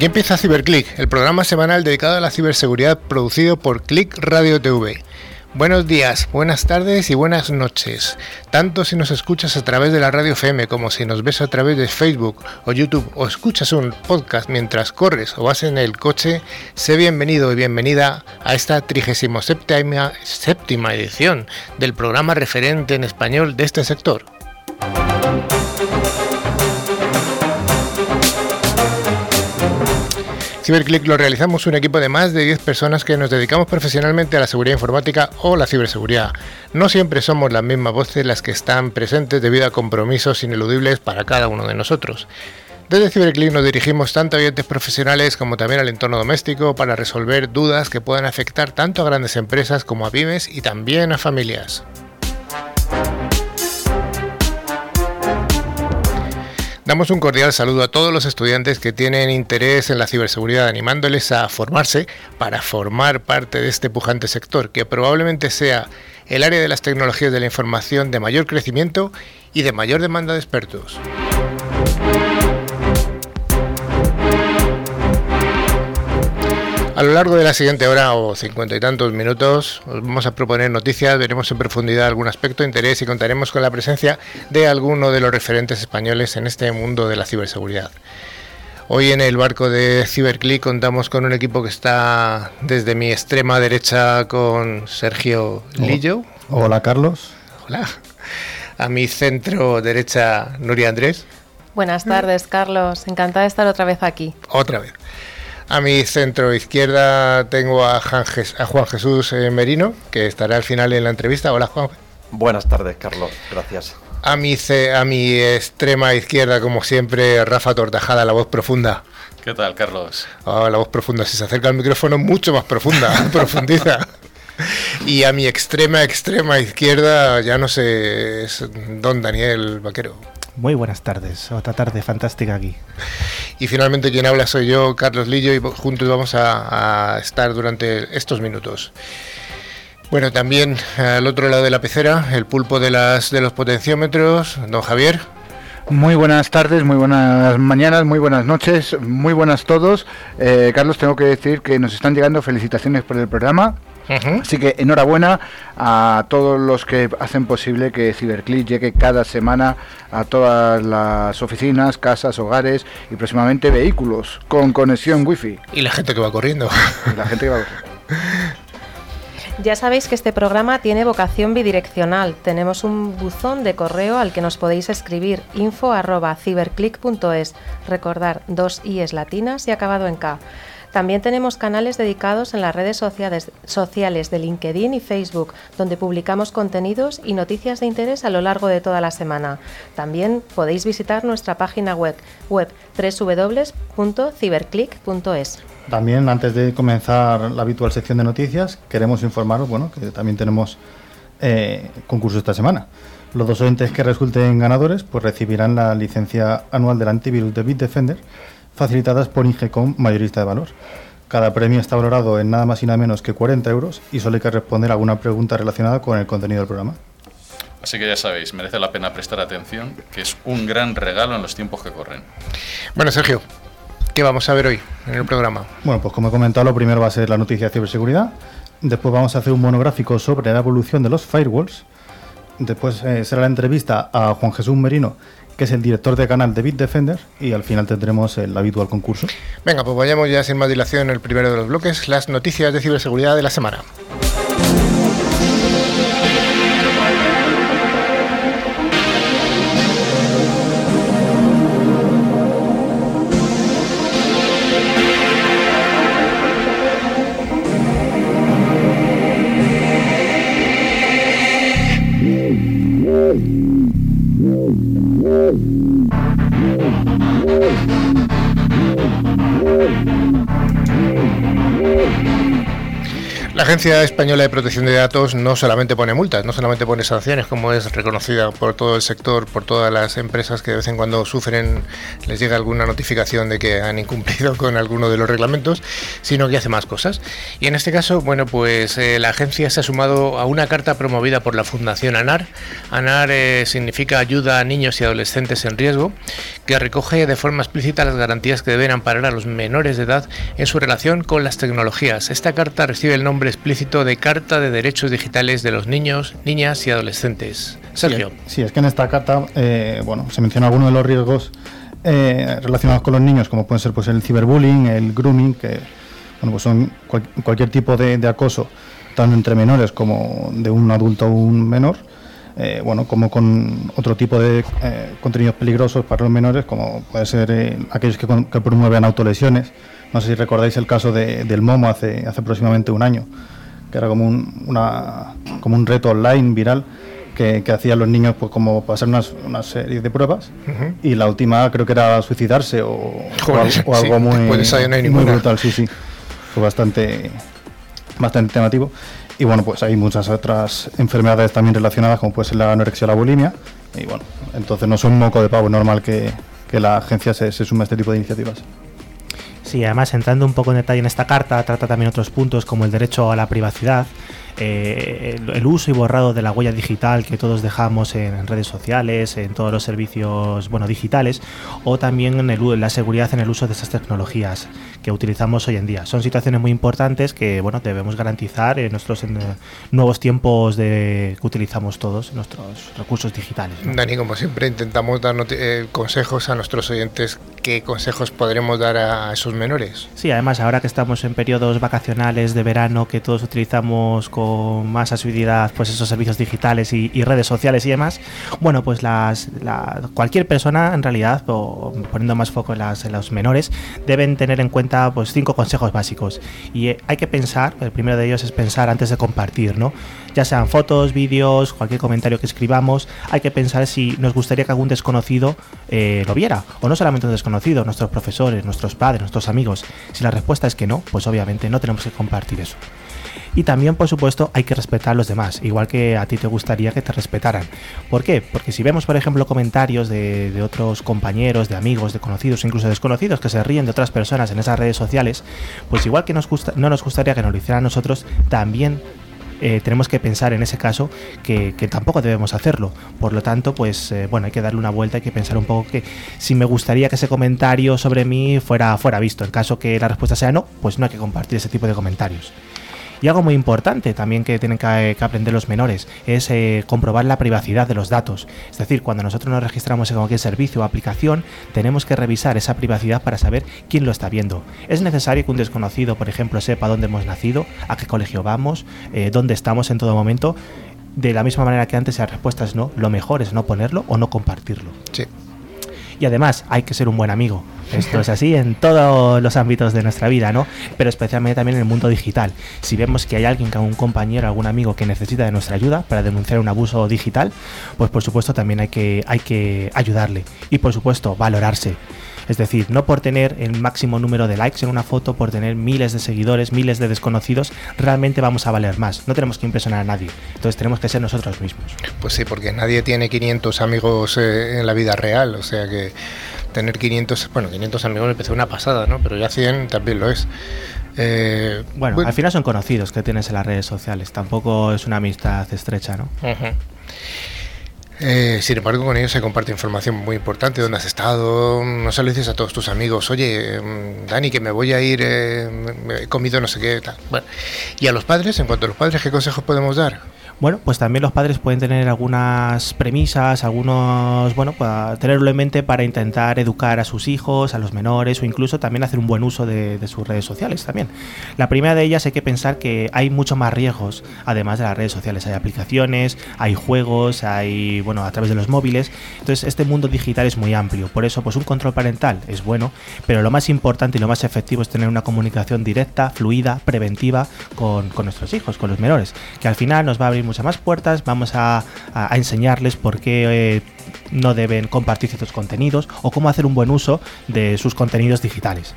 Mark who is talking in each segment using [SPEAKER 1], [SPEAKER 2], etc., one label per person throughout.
[SPEAKER 1] Aquí empieza CiberClick, el programa semanal dedicado a la ciberseguridad producido por Click Radio TV. Buenos días, buenas tardes y buenas noches. Tanto si nos escuchas a través de la radio FM como si nos ves a través de Facebook o YouTube o escuchas un podcast mientras corres o vas en el coche, sé bienvenido y bienvenida a esta 37 séptima edición del programa referente en español de este sector. CiberClick lo realizamos un equipo de más de 10 personas que nos dedicamos profesionalmente a la seguridad informática o la ciberseguridad. No siempre somos las mismas voces las que están presentes debido a compromisos ineludibles para cada uno de nosotros. Desde CiberClick nos dirigimos tanto a oyentes profesionales como también al entorno doméstico para resolver dudas que puedan afectar tanto a grandes empresas como a pymes y también a familias. Damos un cordial saludo a todos los estudiantes que tienen interés en la ciberseguridad, animándoles a formarse para formar parte de este pujante sector, que probablemente sea el área de las tecnologías de la información de mayor crecimiento y de mayor demanda de expertos. A lo largo de la siguiente hora o cincuenta y tantos minutos os vamos a proponer noticias, veremos en profundidad algún aspecto de interés y contaremos con la presencia de alguno de los referentes españoles en este mundo de la ciberseguridad. Hoy en el barco de CiberClick contamos con un equipo que está desde mi extrema derecha con Sergio Lillo.
[SPEAKER 2] Hola Carlos.
[SPEAKER 1] Hola. A mi centro derecha Nuria Andrés.
[SPEAKER 3] Buenas tardes Carlos, encantada de estar otra vez aquí.
[SPEAKER 1] Otra vez. A mi centro izquierda tengo a, Juan Jesús eh, Merino, que estará al final en la entrevista. Hola, Juan.
[SPEAKER 4] Buenas tardes, Carlos. Gracias.
[SPEAKER 1] A mi, a mi extrema izquierda, como siempre, Rafa Tortajada, la voz profunda.
[SPEAKER 5] ¿Qué tal, Carlos?
[SPEAKER 1] Ah, la voz profunda. Si se acerca al micrófono, mucho más profunda, profundiza. Y a mi extrema, extrema izquierda, ya no sé, es don Daniel Vaquero.
[SPEAKER 2] Muy buenas tardes, otra tarde fantástica aquí.
[SPEAKER 1] Y finalmente quien habla soy yo, Carlos Lillo, y juntos vamos a, estar durante estos minutos. Bueno, también al otro lado de la pecera, el pulpo de, las, de los potenciómetros, don Javier.
[SPEAKER 6] Muy buenas tardes, muy buenas mañanas, muy buenas noches, muy buenas todos. Eh, Carlos, tengo que decir que nos están llegando felicitaciones por el programa. Así que enhorabuena a todos los que hacen posible que CiberClick llegue cada semana a todas las oficinas, casas, hogares y próximamente vehículos con conexión wifi.
[SPEAKER 1] Y la gente que va corriendo.
[SPEAKER 6] la gente que va corriendo.
[SPEAKER 3] Ya sabéis que este programa tiene vocación bidireccional. Tenemos un buzón de correo al que nos podéis escribir info@ciberclick.es. Recordar dos i's latinas y acabado en k. También tenemos canales dedicados en las redes sociales, de LinkedIn y Facebook, donde publicamos contenidos y noticias de interés a lo largo de toda la semana. También podéis visitar nuestra página web, web www.ciberclick.es.
[SPEAKER 2] También, antes de comenzar la habitual sección de noticias, queremos informaros bueno, que también tenemos eh, concurso esta semana. Los dos oyentes que resulten ganadores pues recibirán la licencia anual del antivirus de Bitdefender facilitadas por Ingecom Mayorista de Valor. Cada premio está valorado en nada más y nada menos que 40 euros y solo hay que responder alguna pregunta relacionada con el contenido del programa.
[SPEAKER 5] Así que ya sabéis, merece la pena prestar atención, que es un gran regalo en los tiempos que corren.
[SPEAKER 1] Bueno, Sergio, ¿qué vamos a ver hoy en el programa?
[SPEAKER 2] Bueno, pues como he comentado, lo primero va a ser la noticia de ciberseguridad. Después vamos a hacer un monográfico sobre la evolución de los firewalls. Después eh, será la entrevista a Juan Jesús Merino, que es el director de canal de Bitdefender, y al final tendremos el habitual concurso.
[SPEAKER 1] Venga, pues vayamos ya sin más dilación el primero de los bloques, las noticias de ciberseguridad de la semana. Agencia Española de Protección de Datos no solamente pone multas, no solamente pone sanciones, como es reconocida por todo el sector, por todas las empresas que de vez en cuando sufren, les llega alguna notificación de que han incumplido con alguno de los reglamentos, sino que hace más cosas. Y en este caso, bueno, pues eh, la agencia se ha sumado a una carta promovida por la Fundación ANAR. ANAR eh, significa Ayuda a Niños y Adolescentes en Riesgo, que recoge de forma explícita las garantías que deben amparar a los menores de edad en su relación con las tecnologías. Esta carta recibe el nombre explícito de Carta de Derechos Digitales de los Niños, Niñas y Adolescentes. Sergio.
[SPEAKER 2] Sí, es que en esta carta eh, bueno, se menciona algunos de los riesgos eh, relacionados con los niños, como pueden ser pues, el ciberbullying, el grooming, que bueno, pues son cualquier tipo de, acoso, tanto entre menores como de un adulto o un menor. Eh, bueno, como con otro tipo de contenidos peligrosos para los menores, como puede ser aquellos que, que, promueven autolesiones. No sé si recordáis el caso de, del Momo hace, hace aproximadamente un año, que era como un, una, como un reto online viral que, hacían los niños pues como pasar una serie de pruebas y la última creo que era suicidarse o, algo, muy, muy brutal, sí, sí. Fue bastante, bastante temativo. Y bueno, pues hay muchas otras enfermedades también relacionadas, como puede ser la anorexia o la bulimia. Y bueno, entonces no son un moco de pavo, normal que, la agencia se, se sume a este tipo de iniciativas.
[SPEAKER 7] Sí, además entrando un poco en detalle en esta carta, trata también otros puntos como el derecho a la privacidad, eh, el, uso y borrado de la huella digital que todos dejamos en, redes sociales, en todos los servicios bueno, digitales, o también en el, la seguridad en el uso de estas tecnologías que utilizamos hoy en día. Son situaciones muy importantes que bueno, debemos garantizar en nuestros nuevos tiempos de, que utilizamos todos nuestros recursos digitales.
[SPEAKER 1] Dani, como siempre, intentamos dar eh, consejos a nuestros oyentes. ¿Qué consejos podremos dar a esos menores?
[SPEAKER 7] Sí, además, ahora que estamos en periodos vacacionales de verano, que todos utilizamos con más asiduidad pues esos servicios digitales y, redes sociales y demás, bueno, pues las, cualquier persona en realidad, poniendo más foco en, las, los menores, deben tener en cuenta pues cinco consejos básicos. Y eh, hay que pensar, el primero de ellos es pensar antes de compartir, ¿no? Ya sean fotos, vídeos, cualquier comentario que escribamos, hay que pensar si nos gustaría que algún desconocido eh, lo viera, o no solamente un desconocido, nuestros profesores, nuestros padres, nuestros amigos. Si la respuesta es que no, pues obviamente no tenemos que compartir eso. Y también, por supuesto, hay que respetar a los demás, igual que a ti te gustaría que te respetaran. ¿Por qué? Porque si vemos, por ejemplo, comentarios de, otros compañeros, de amigos, de conocidos, incluso desconocidos que se ríen de otras personas en esas redes sociales, pues igual que no nos gustaría que nos lo hicieran a nosotros, también eh, tenemos que pensar en ese caso que, tampoco debemos hacerlo. Por lo tanto, pues eh, bueno, hay que darle una vuelta, hay que pensar un poco que si me gustaría que ese comentario sobre mí fuera, fuera visto. En caso que la respuesta sea no, pues no hay que compartir ese tipo de comentarios. Y algo muy importante también que tienen que, aprender los menores es eh, comprobar la privacidad de los datos. Es decir, cuando nosotros nos registramos en cualquier servicio o aplicación, tenemos que revisar esa privacidad para saber quién lo está viendo. Es necesario que un desconocido, por ejemplo, sepa dónde hemos nacido, a qué colegio vamos, eh, dónde estamos en todo momento. De la misma manera que antes la respuesta es no, lo mejor es no ponerlo o no compartirlo.
[SPEAKER 1] Sí.
[SPEAKER 7] Y además hay que ser un buen amigo. Esto es así en todos los ámbitos de nuestra vida, ¿no? Pero especialmente también en el mundo digital. Si vemos que hay alguien, un compañero, algún amigo que necesita de nuestra ayuda para denunciar un abuso digital, pues por supuesto también hay que, hay que ayudarle. Y por supuesto, valorarse. Es decir, no por tener el máximo número de likes en una foto, por tener miles de seguidores, miles de desconocidos, realmente vamos a valer más. No tenemos que impresionar a nadie. Entonces tenemos que ser nosotros mismos.
[SPEAKER 1] Pues sí, porque nadie tiene 500 amigos eh, en la vida real. O sea que tener 500, bueno, 500 amigos me parece una pasada, ¿no? Pero ya 100 también lo es.
[SPEAKER 7] Eh, bueno, al final son conocidos que tienes en las redes sociales. Tampoco es una amistad estrecha, ¿no?
[SPEAKER 1] Eh, sin embargo, con ellos se comparte información muy importante, dónde has estado, no se lo dices a todos tus amigos, oye, mm, Dani, que me voy a ir, eh, he comido no sé qué, tal. Bueno, y a los padres, en cuanto a los padres, ¿qué consejos podemos dar?
[SPEAKER 7] Bueno, pues también los padres pueden tener algunas premisas, algunos, bueno, para tenerlo en mente para intentar educar a sus hijos, a los menores o incluso también hacer un buen uso de, sus redes sociales también. La primera de ellas hay que pensar que hay mucho más riesgos además de las redes sociales. Hay aplicaciones, hay juegos, hay, bueno, a través de los móviles. Entonces este mundo digital es muy amplio. Por eso, pues un control parental es bueno, pero lo más importante y lo más efectivo es tener una comunicación directa, fluida, preventiva con, con nuestros hijos, con los menores, que al final nos va a abrir muchas más puertas, vamos a, enseñarles por qué eh, no deben compartir ciertos contenidos o cómo hacer un buen uso de sus contenidos digitales.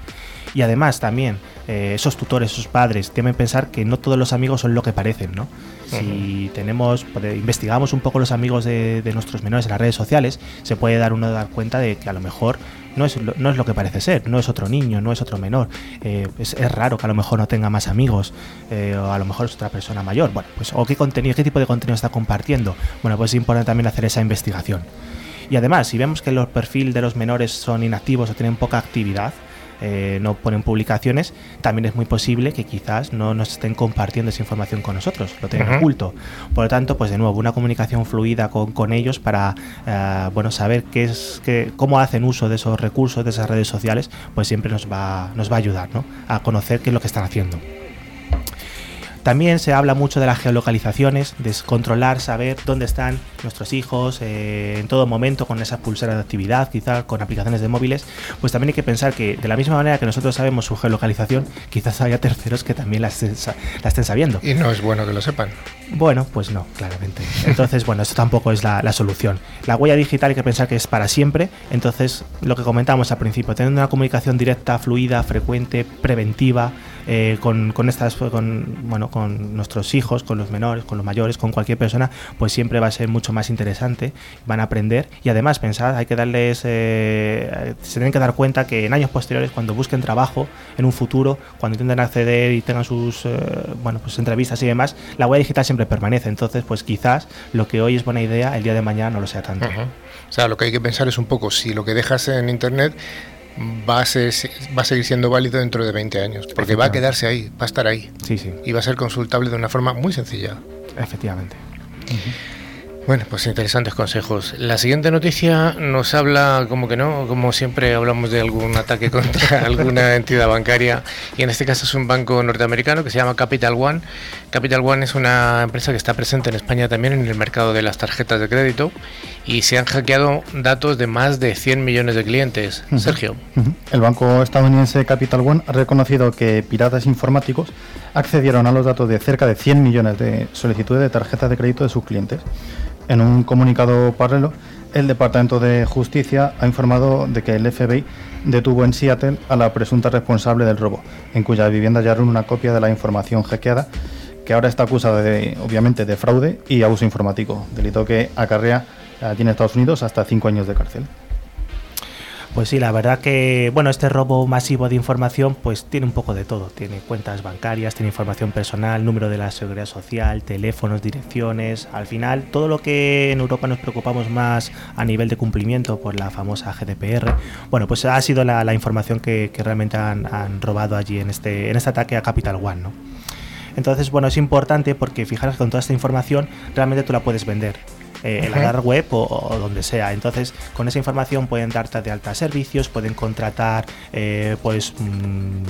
[SPEAKER 7] Y además también eh, esos tutores, esos padres, deben pensar que no todos los amigos son lo que parecen, ¿no? Si tenemos, investigamos un poco los amigos de, nuestros menores en las redes sociales, se puede dar uno dar cuenta de que a lo mejor no es, no es lo que parece ser, no es otro niño, no es otro menor. Eh, es, raro que a lo mejor no tenga más amigos, eh, o a lo mejor es otra persona mayor. Bueno, pues, o qué contenido, qué tipo de contenido está compartiendo. Bueno, pues es importante también hacer esa investigación. Y además, si vemos que los perfiles de los menores son inactivos o tienen poca actividad, eh, no ponen publicaciones, también es muy posible que quizás no nos estén compartiendo esa información con nosotros, lo tienen oculto. Por lo tanto, pues de nuevo, una comunicación fluida con, ellos para eh, bueno, saber qué es, qué, cómo hacen uso de esos recursos, de esas redes sociales, pues siempre nos va, nos va a ayudar ¿no? a conocer qué es lo que están haciendo. También se habla mucho de las geolocalizaciones, de controlar, saber dónde están nuestros hijos eh, en todo momento con esas pulseras de actividad, quizás con aplicaciones de móviles. Pues también hay que pensar que de la misma manera que nosotros sabemos su geolocalización, quizás haya terceros que también la estén, sabiendo.
[SPEAKER 1] Y no es bueno que lo sepan.
[SPEAKER 7] Bueno, pues no, claramente. Entonces, bueno, esto tampoco es la, la, solución. La huella digital hay que pensar que es para siempre. Entonces, lo que comentábamos al principio, teniendo una comunicación directa, fluida, frecuente, preventiva, eh, con, estas, con, bueno, con nuestros hijos, con los menores, con los mayores, con cualquier persona, pues siempre va a ser mucho más interesante, van a aprender. Y además pensad, hay que darles, eh, se tienen que dar cuenta que en años posteriores, cuando busquen trabajo, en un futuro, cuando intenten acceder y tengan sus, eh, bueno, pues entrevistas y demás, la huella digital siempre permanece, entonces pues quizás lo que hoy es buena idea, el día de mañana no lo sea tanto.
[SPEAKER 1] O sea, lo que hay que pensar es un poco si lo que dejas en Internet va a, va a seguir siendo válido dentro de 20 años, porque va a quedarse ahí, va a estar ahí.
[SPEAKER 7] Sí, sí.
[SPEAKER 1] Y va a ser consultable de una forma muy sencilla.
[SPEAKER 7] Efectivamente.
[SPEAKER 1] Bueno, pues interesantes consejos. La siguiente noticia nos habla, como que no, como siempre hablamos de algún ataque contra alguna entidad bancaria, y en este caso es un banco norteamericano que se llama Capital One. Capital One es una empresa que está presente en España también en el mercado de las tarjetas de crédito y se han hackeado datos de más de 100 millones de clientes. Sergio.
[SPEAKER 2] El banco estadounidense Capital One ha reconocido que piratas informáticos accedieron a los datos de cerca de 100 millones de solicitudes de tarjetas de crédito de sus clientes. En un comunicado paralelo, el Departamento de Justicia ha informado de que el FBI detuvo en Seattle a la presunta responsable del robo, en cuya vivienda hallaron una copia de la información hackeada, que ahora está acusada de, obviamente, de fraude y abuso informático, delito que acarrea en Estados Unidos hasta cinco años de cárcel.
[SPEAKER 7] Pues sí, la verdad que, bueno, este robo masivo de información pues tiene un poco de todo. Tiene cuentas bancarias, tiene información personal, número de la seguridad social, teléfonos, direcciones. Al final, todo lo que en Europa nos preocupamos más a nivel de cumplimiento por la famosa GDPR, bueno, pues ha sido la, información que, realmente han, robado allí en este, en este ataque a Capital One, ¿no? Entonces, bueno, es importante porque fijaros que con toda esta información realmente tú la puedes vender. Eh, en la dark web o, donde sea. Entonces, con esa información pueden darte de alta servicios, pueden contratar, eh, pues. Mm,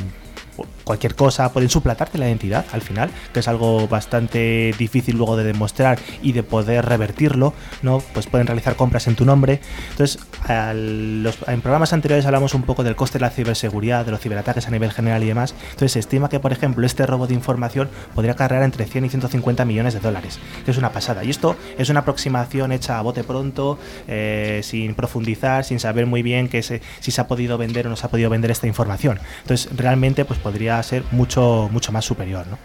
[SPEAKER 7] cualquier cosa, pueden suplantarte la identidad al final, que es algo bastante difícil luego de demostrar y de poder revertirlo, ¿no? Pues pueden realizar compras en tu nombre. Entonces, en programas anteriores hablamos un poco del coste de la ciberseguridad, de los ciberataques a nivel general y demás. Entonces, se estima que, por ejemplo, este robo de información podría cargar entre 100 y 150 millones de dólares, que es una pasada. Y esto es una aproximación hecha a bote pronto, eh, sin profundizar, sin saber muy bien que si se ha podido vender o no se ha podido vender esta información. Entonces, realmente, pues podría ser mucho, mucho más superior. ¿no?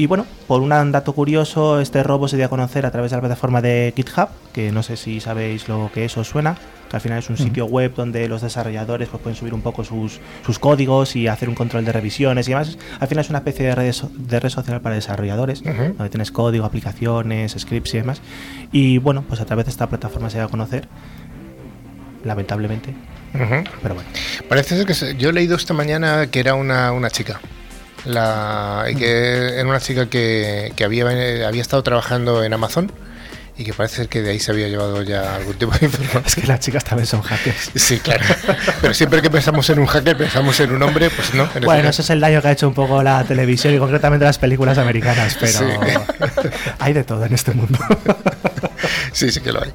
[SPEAKER 7] Y bueno, por un dato curioso, este robo se dio a conocer a través de la plataforma de GitHub, que no sé si sabéis lo que eso suena, que al final es un sitio web donde los desarrolladores pues, pueden subir un poco sus, sus, códigos y hacer un control de revisiones y demás. Al final es una especie de red, de red social para desarrolladores, donde tienes código, aplicaciones, scripts y demás. Y bueno, pues a través de esta plataforma se dio a conocer, lamentablemente, pero bueno.
[SPEAKER 1] Parece ser que yo he leído esta mañana que era una, una chica. La, que era una chica que, que había, había estado trabajando en Amazon y que parece ser que de ahí se había llevado ya algún tipo de información.
[SPEAKER 7] Es que las chicas también son hackers.
[SPEAKER 1] Sí, claro. Pero siempre que pensamos en un hacker, pensamos en un hombre, pues no.
[SPEAKER 7] Bueno, eso es el daño que ha hecho un poco la televisión y concretamente las películas americanas, pero hay de todo en este mundo.
[SPEAKER 1] Sí, sí que lo hay.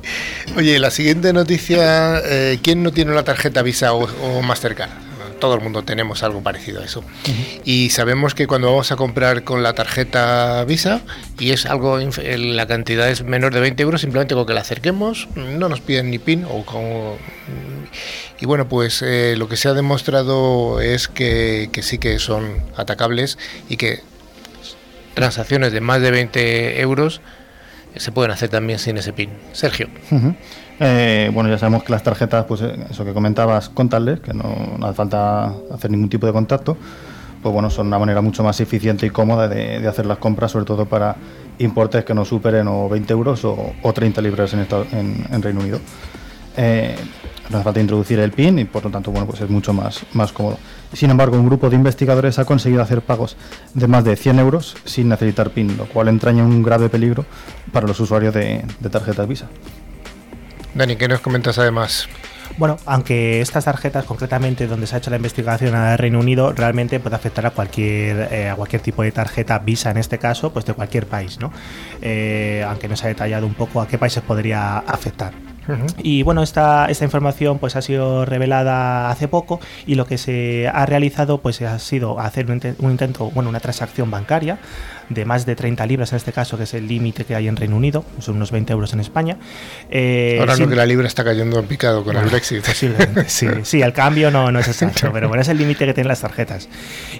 [SPEAKER 1] Oye, la siguiente noticia, eh, ¿quién no tiene una tarjeta Visa o, Mastercard? Todo el mundo tenemos algo parecido a eso. Y sabemos que cuando vamos a comprar con la tarjeta Visa y es algo, la cantidad es menor de 20 euros, simplemente con que la acerquemos, no nos piden ni PIN o como... Y bueno, pues eh, lo que se ha demostrado es que, que sí que son atacables y que transacciones de más de 20 euros se pueden hacer también sin ese PIN. Sergio.
[SPEAKER 2] Eh, bueno, ya sabemos que las tarjetas, pues eh, eso que comentabas, contarles, que no, hace falta hacer ningún tipo de contacto, pues bueno, son una manera mucho más eficiente y cómoda de, hacer las compras, sobre todo para importes que no superen o 20 euros o, 30 libras en, en, Reino Unido. Eh, no hace falta introducir el PIN y por lo tanto, bueno, pues es mucho más, más cómodo. Sin embargo, un grupo de investigadores ha conseguido hacer pagos de más de 100 euros sin necesitar PIN, lo cual entraña un grave peligro para los usuarios de, de tarjetas Visa.
[SPEAKER 1] Dani, ¿qué nos comentas además?
[SPEAKER 7] Bueno, aunque estas tarjetas, concretamente donde se ha hecho la investigación al Reino Unido, realmente puede afectar a cualquier, eh, a cualquier tipo de tarjeta Visa, en este caso, pues de cualquier país, ¿no? Eh, aunque no se ha detallado un poco a qué países podría afectar. Y bueno, esta, esta información pues ha sido revelada hace poco y lo que se ha realizado pues ha sido hacer un, intento, bueno, una transacción bancaria de más de 30 libras en este caso, que es el límite que hay en Reino Unido, son unos 20 euros en España.
[SPEAKER 1] Eh, Ahora no que la libra está cayendo en picado con el Brexit.
[SPEAKER 7] sí, sí, el cambio no, no es exacto, pero bueno, es el límite que tienen las tarjetas.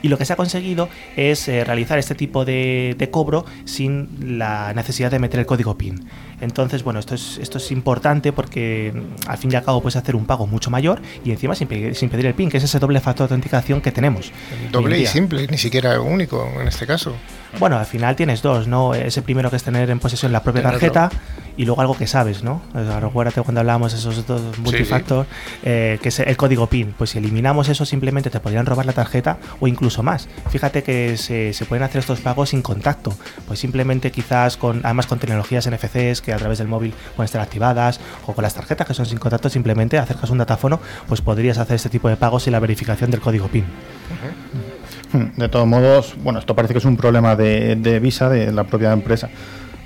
[SPEAKER 7] Y lo que se ha conseguido es eh, realizar este tipo de, de cobro sin la necesidad de meter el código PIN. Entonces, bueno, esto es, esto es importante porque mm, al fin y al cabo puedes hacer un pago mucho mayor y encima sin, pedir el PIN, que es ese doble factor de autenticación que tenemos.
[SPEAKER 1] Doble y simple, ni siquiera único en este caso.
[SPEAKER 7] Bueno, al final tienes dos, ¿no? Ese primero que es tener en posesión la propia tarjeta y luego algo que sabes, ¿no? Acuérdate cuando hablamos de esos dos multifactor, eh, que es el código PIN. Pues si eliminamos eso, simplemente te podrían robar la tarjeta o incluso más. Fíjate que se, se pueden hacer estos pagos sin contacto. Pues simplemente quizás con, además con tecnologías NFCs que a través del móvil pueden estar activadas o con las tarjetas que son sin contacto, simplemente acercas un datáfono, pues podrías hacer este tipo de pagos sin la verificación del código PIN.
[SPEAKER 2] De todos modos, bueno, esto parece que es un problema de, Visa, de la propia empresa,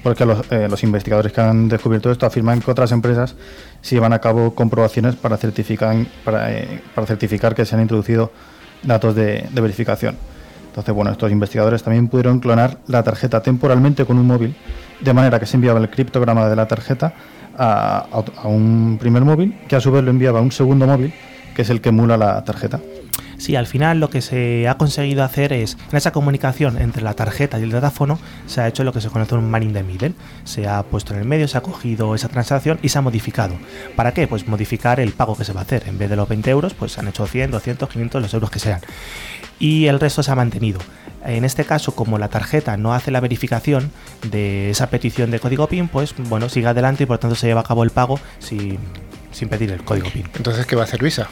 [SPEAKER 2] porque eh, los, investigadores que han descubierto esto afirman que otras empresas se llevan a cabo comprobaciones para certificar, para, eh, para certificar que se han introducido datos de, de verificación. Entonces, bueno, estos investigadores también pudieron clonar la tarjeta temporalmente con un móvil, de manera que se enviaba el criptograma de la tarjeta a, a, un primer móvil, que a su vez lo enviaba a un segundo móvil, que es el que emula la tarjeta.
[SPEAKER 7] Sí, al final lo que se ha conseguido hacer es, en esa comunicación entre la tarjeta y el datáfono, se ha hecho lo que se conoce un man in the middle. Se ha puesto en el medio, se ha cogido esa transacción y se ha modificado. ¿Para qué? Pues modificar el pago que se va a hacer. En vez de los 20 euros, pues se han hecho 100, 200, 500, los euros que sean. Y el resto se ha mantenido. En este caso, como la tarjeta no hace la verificación de esa petición de código PIN, pues bueno, sigue adelante y por tanto se lleva a cabo el pago sin, sin pedir el código PIN.
[SPEAKER 1] Entonces, ¿qué va a hacer Visa?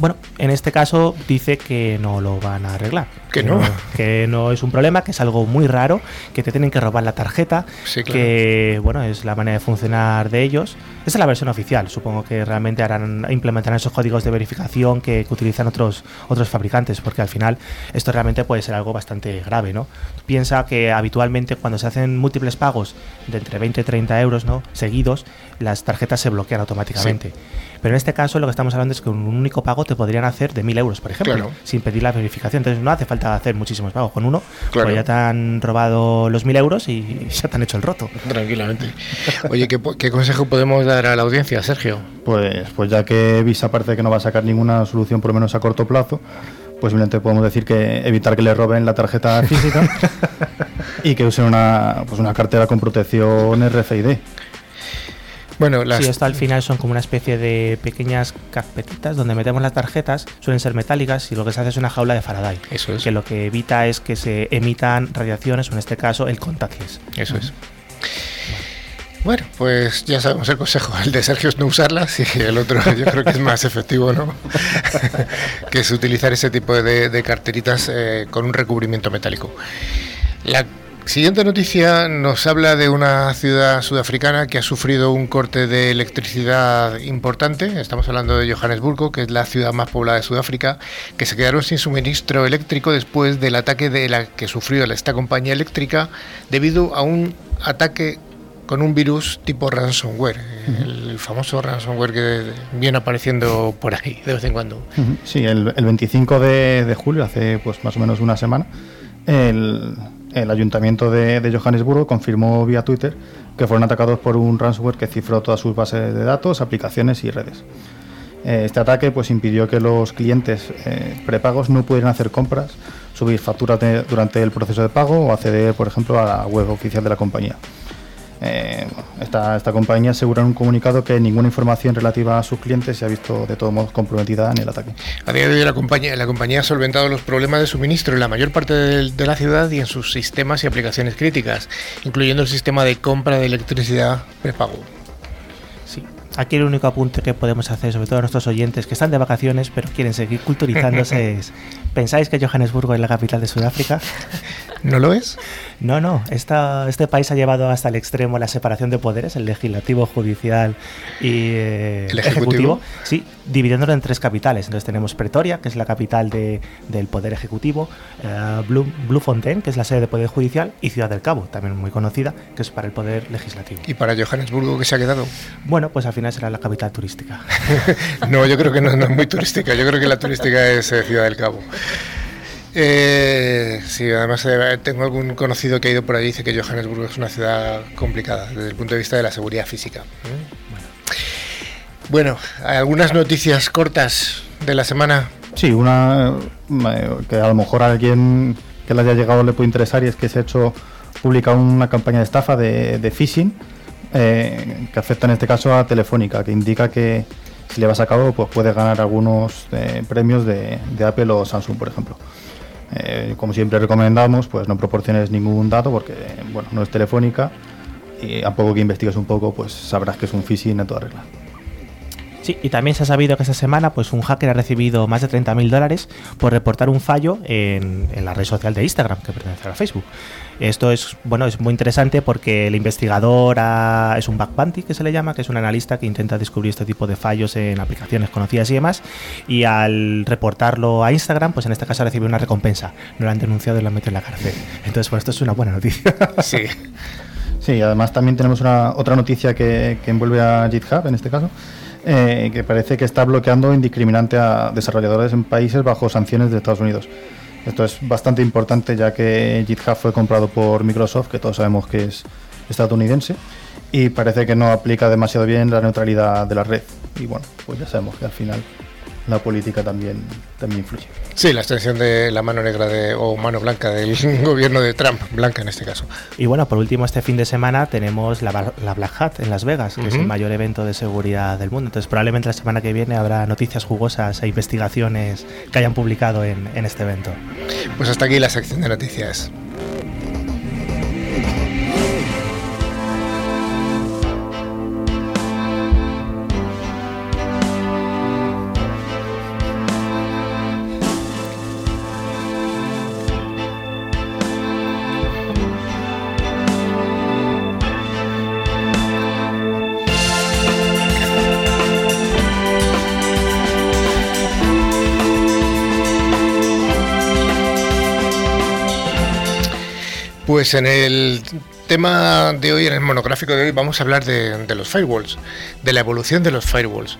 [SPEAKER 7] Bueno, en este caso dice que no lo van a arreglar.
[SPEAKER 1] Que, no?
[SPEAKER 7] Que no es un problema, que es algo muy raro, que te tienen que robar la tarjeta, que bueno, es la manera de funcionar de ellos. Esa es la versión oficial. Supongo que realmente harán, implementarán esos códigos de verificación que, utilizan otros, otros fabricantes, porque al final esto realmente puede ser algo bastante grave, ¿no? Piensa que habitualmente cuando se hacen múltiples pagos de entre 20 y 30 euros, ¿no? Seguidos, las tarjetas se bloquean automáticamente. Pero en este caso lo que estamos hablando es que un único pago te podrían hacer de 1000 euros, por ejemplo, sin pedir la verificación. Entonces no hace falta hacer muchísimos pagos. Con uno, pues ya te han robado los 1000 euros y ya te han hecho el roto.
[SPEAKER 1] Tranquilamente. Oye, ¿qué, consejo podemos dar a la audiencia, Sergio?
[SPEAKER 2] Pues, pues ya que Visa parece que no va a sacar ninguna solución, por lo menos a corto plazo, pues simplemente podemos decir que evitar que le roben la tarjeta física y que usen una, pues una cartera con protección RFID.
[SPEAKER 7] Bueno, las... Sí, esto al final son como una especie de pequeñas carpetitas donde metemos las tarjetas, suelen ser metálicas y lo que se hace es una jaula de Faraday.
[SPEAKER 1] Eso es.
[SPEAKER 7] Que lo que evita es que se emitan radiaciones, o en este caso el contagies.
[SPEAKER 1] Eso es. Bueno, pues ya sabemos el consejo. El de Sergio es no usarlas y el otro yo creo que es más efectivo, ¿no? que es utilizar ese tipo de, carteritas eh, con un recubrimiento metálico. La Siguiente noticia nos habla de una ciudad sudafricana que ha sufrido un corte de electricidad importante. Estamos hablando de Johannesburgo, que es la ciudad más poblada de Sudáfrica, que se quedaron sin suministro eléctrico después del ataque de la que sufrió esta compañía eléctrica debido a un ataque con un virus tipo ransomware, el, famoso ransomware que viene apareciendo por ahí de vez en cuando.
[SPEAKER 2] Sí, el, 25 de, julio, hace pues más o menos una semana, el, ayuntamiento de, Johannesburgo confirmó vía Twitter que fueron atacados por un ransomware que cifró todas sus bases de datos, aplicaciones y redes. Eh, este ataque pues impidió que los clientes eh, prepagos no pudieran hacer compras, subir facturas durante el proceso de pago o acceder, por ejemplo, a la web oficial de la compañía. Eh, esta, esta, compañía asegura en un comunicado que ninguna información relativa a sus clientes se ha visto de todos modos comprometida en el ataque.
[SPEAKER 1] A día de hoy la compañía, la compañía ha solventado los problemas de suministro en la mayor parte de, de la ciudad y en sus sistemas y aplicaciones críticas, incluyendo el sistema de compra de electricidad prepago.
[SPEAKER 7] Aquí el único apunte que podemos hacer, sobre todo a nuestros oyentes que están de vacaciones pero quieren seguir culturizándose, es: ¿pensáis que Johannesburgo es la capital de Sudáfrica?
[SPEAKER 1] ¿No lo es?
[SPEAKER 7] No, no. Esta, este país ha llevado hasta el extremo la separación de poderes, el legislativo, judicial y
[SPEAKER 1] eh, ¿El ejecutivo?
[SPEAKER 7] Sí, dividiéndolo en tres capitales. Entonces tenemos Pretoria, que es la capital de, del poder ejecutivo, eh, Blue, Bluefontaine, que es la sede del poder judicial, y Ciudad del Cabo, también muy conocida, que es para el poder legislativo.
[SPEAKER 1] ¿Y para Johannesburgo qué se ha quedado?
[SPEAKER 7] Bueno, pues al final será la capital turística.
[SPEAKER 1] no, yo creo que no, es muy turística. Yo creo que la turística es eh, Ciudad del Cabo. Eh, sí, además eh, tengo algún conocido que ha ido por allí y dice que Johannesburgo es una ciudad complicada desde el punto de vista de la seguridad física. Bueno, algunas noticias cortas de la semana.
[SPEAKER 2] Sí, una eh, que a lo mejor a alguien que le haya llegado le puede interesar y es que se ha hecho pública una campaña de estafa de, phishing que afecta en este caso a Telefónica, que indica que si le vas a cabo pues puedes ganar algunos premios de Apple o Samsung, por ejemplo. Eh, como siempre recomendamos, pues no proporciones ningún dato porque bueno, no es telefónica y a poco que investigues un poco, pues sabrás que es un phishing en toda regla.
[SPEAKER 7] Sí, y también se ha sabido que esta semana pues un hacker ha recibido más de 30.000 dólares por reportar un fallo en, en, la red social de Instagram, que pertenece a Facebook. Esto es, bueno, es muy interesante porque el investigador es un bug bounty, que se le llama, que es un analista que intenta descubrir este tipo de fallos en aplicaciones conocidas y demás, y al reportarlo a Instagram, pues en este caso recibe una recompensa. No lo han denunciado y lo han metido en la cárcel. Entonces, bueno, esto es una buena noticia.
[SPEAKER 1] Sí.
[SPEAKER 2] Sí, además también tenemos una, otra noticia que, que envuelve a GitHub, en este caso, eh, que parece que está bloqueando indiscriminante a desarrolladores en países bajo sanciones de Estados Unidos. Esto es bastante importante ya que GitHub fue comprado por Microsoft, que todos sabemos que es estadounidense, y parece que no aplica demasiado bien la neutralidad de la red. Y bueno, pues ya sabemos que al final la política también, también influye.
[SPEAKER 1] Sí, la extensión de la mano negra de, o mano blanca del gobierno de Trump, blanca en este caso.
[SPEAKER 7] Y bueno, por último, este fin de semana tenemos la, la Black Hat en Las Vegas, que es el mayor evento de seguridad del mundo. Entonces, probablemente la semana que viene habrá noticias jugosas e investigaciones que hayan publicado en, en este evento.
[SPEAKER 1] Pues hasta aquí la sección de noticias. Pues en el tema de hoy, en el monográfico de hoy, vamos a hablar de, los firewalls, de la evolución de los firewalls.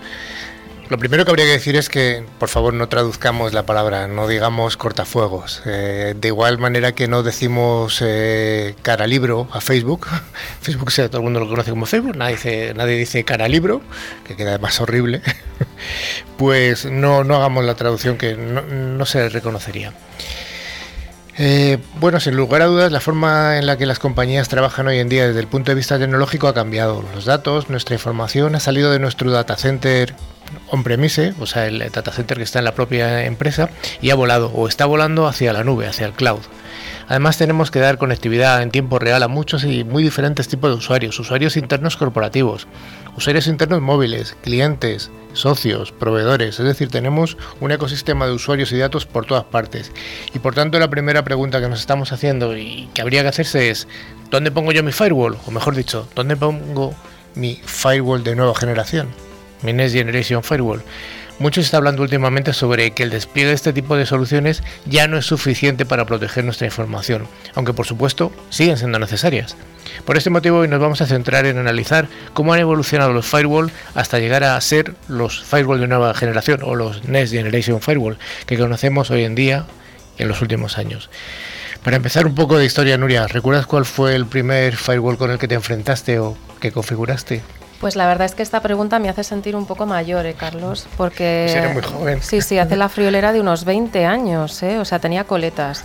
[SPEAKER 1] Lo primero que habría que decir es que, por favor, no traduzcamos la palabra, no digamos cortafuegos. Eh, de igual manera que no decimos eh, cara libro a Facebook. Facebook, todo el mundo lo conoce como Facebook, nadie dice, nadie dice cara libro, que queda más horrible. pues no, no hagamos la traducción que no se reconocería. Eh, bueno, sin lugar a dudas, la forma en la que las compañías trabajan hoy en día desde el punto de vista tecnológico ha cambiado. Los datos, nuestra información ha salido de nuestro data center on-premise, o sea, el data center que está en la propia empresa, y ha volado o está volando hacia la nube, hacia el cloud. Además tenemos que dar conectividad en tiempo real a muchos y muy diferentes tipos de usuarios, usuarios internos corporativos, usuarios internos móviles, clientes, socios, proveedores, es decir, tenemos un ecosistema de usuarios y datos por todas partes. Y por tanto la primera pregunta que nos estamos haciendo y que habría que hacerse es, ¿dónde pongo yo mi firewall? O mejor dicho, ¿dónde pongo mi firewall de nueva generación? Mi Next Generation Firewall. Mucho se está hablando últimamente sobre que el despliegue de este tipo de soluciones ya no es suficiente para proteger nuestra información, aunque por supuesto siguen siendo necesarias. Por este motivo hoy nos vamos a centrar en analizar cómo han evolucionado los firewall hasta llegar a ser los firewall de nueva generación o los Next Generation Firewall que conocemos hoy en día en los últimos años. Para empezar un poco de historia, Nuria, ¿recuerdas cuál fue el primer firewall con el que te enfrentaste o que configuraste?
[SPEAKER 3] Pues la verdad es que esta pregunta me hace sentir un poco mayor, ¿eh, Carlos? Porque...
[SPEAKER 1] Pues eres muy joven.
[SPEAKER 3] Sí, sí, hace la friolera de unos 20 años, ¿eh? O sea, tenía coletas.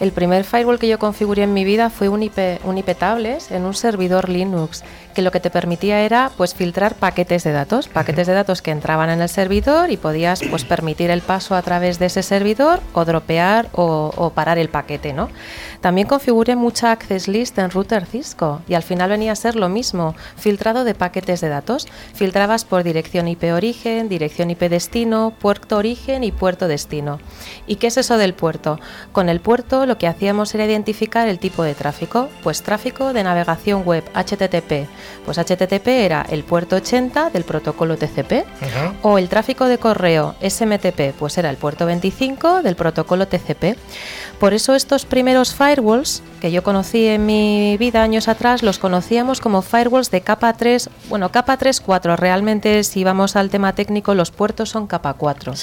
[SPEAKER 3] El primer firewall que yo configuré en mi vida fue un IP, un IP tables en un servidor Linux que lo que te permitía era pues filtrar paquetes de datos, paquetes de datos que entraban en el servidor y podías pues permitir el paso a través de ese servidor o dropear o, parar el paquete, ¿no? También configuré mucha access list en router Cisco y al final venía a ser lo mismo, filtrado de paquetes de datos. Filtrabas por dirección IP origen, dirección IP destino, puerto origen y puerto destino. ¿Y qué es eso del puerto? Con el puerto lo que hacíamos era identificar el tipo de tráfico, pues tráfico de navegación web HTTP, pues HTTP era el puerto 80 del protocolo TCP o el tráfico de correo SMTP, pues era el puerto 25 del protocolo TCP. Por eso estos primeros firewalls que yo conocí en mi vida años atrás los conocíamos como firewalls de capa 3, bueno, capa 3 4, realmente si vamos al tema técnico los puertos son capa 4.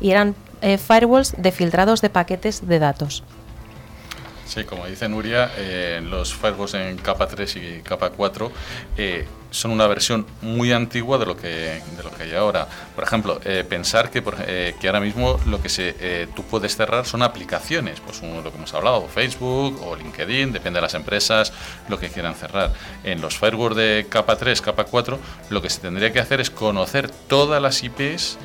[SPEAKER 3] Y eran eh, firewalls de filtrados de paquetes de datos.
[SPEAKER 5] Sí, como dice Nuria, eh, los firewalls en capa 3 y capa 4 eh, son una versión muy antigua de lo que, de lo que hay ahora. Por ejemplo, eh, pensar que, que ahora mismo lo que se, tú puedes cerrar son aplicaciones, pues lo que hemos hablado, Facebook o LinkedIn, depende de las empresas, lo que quieran cerrar. En los firewalls de capa 3, capa 4, lo que se tendría que hacer es conocer todas las IPs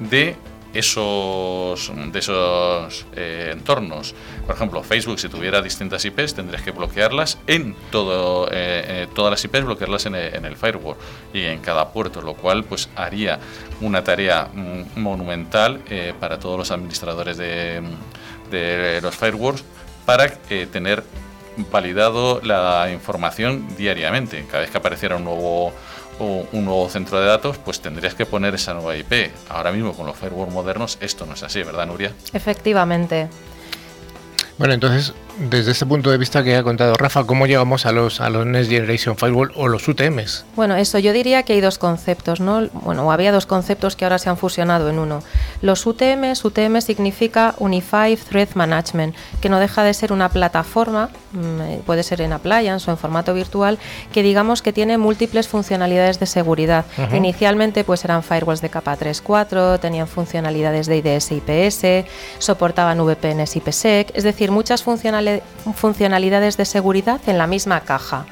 [SPEAKER 5] de esos, de esos eh, entornos. Por ejemplo, Facebook, si tuviera distintas IPs, tendrías que bloquearlas en todo, eh, eh, todas las IPs, bloquearlas en el, firewall y en cada puerto, lo cual pues haría una tarea mm, monumental para todos los administradores de, de los firewalls para tener validado la información diariamente. Cada vez que apareciera un nuevo un nuevo centro de datos, pues tendrías que poner esa nueva IP. Ahora mismo con los firewall modernos esto no es así, ¿verdad, Nuria?
[SPEAKER 3] Efectivamente.
[SPEAKER 1] Bueno, entonces, desde ese punto de vista que ha contado Rafa, ¿cómo llegamos a los, a los Next Generation Firewall o los UTMs?
[SPEAKER 3] Bueno, eso yo diría que hay dos conceptos, ¿no? Bueno, había dos conceptos que ahora se han fusionado en uno. Los UTMs, UTM significa Unified Threat Management, que no deja de ser una plataforma, mm, eh, puede ser en appliance o en formato virtual, que digamos que tiene múltiples funcionalidades de seguridad. Inicialmente pues eran firewalls de capa 3.4, tenían funcionalidades de IDS IPS, soportaban VPNs IPsec, es decir, muchas funcionalidades de seguridad en la misma caja.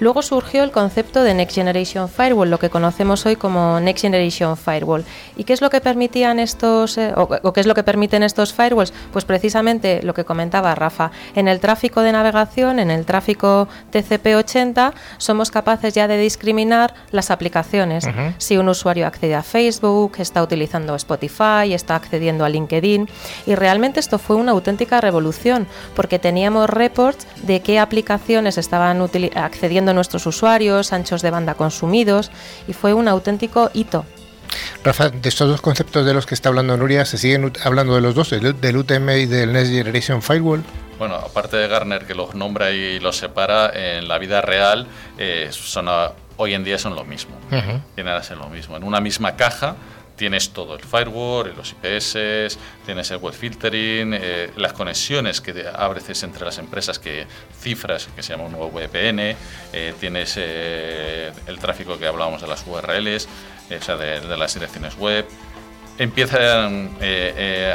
[SPEAKER 3] Luego surgió el concepto de Next Generation Firewall, lo que conocemos hoy como Next Generation Firewall. ¿Y qué es lo que permitían estos eh, o, qué es lo que permiten estos firewalls? Pues precisamente lo que comentaba Rafa, en el tráfico de navegación, en el tráfico TCP/80, somos capaces ya de discriminar las aplicaciones. Si un usuario accede a Facebook, está utilizando Spotify, está accediendo a LinkedIn y realmente esto fue una auténtica revolución porque teníamos reports de qué aplicaciones estaban accediendo nuestros usuarios, anchos de banda consumidos, y fue un auténtico hito.
[SPEAKER 1] Rafa, de estos dos conceptos de los que está hablando Nuria, ¿se siguen hablando de los dos, del UTM y del Next Generation Firewall?
[SPEAKER 5] Bueno, aparte de Garner que los nombra y los separa, en la vida real eh, son, hoy en día son lo mismo. Vienen a ser lo mismo. En una misma caja tienes todo, el firewall, los IPS, tienes el web filtering, eh, las conexiones que abres entre las empresas, que cifras, que se llama un nuevo VPN, eh, tienes eh, el tráfico que hablábamos de las URLs, o sea, de, las direcciones web. Empiezan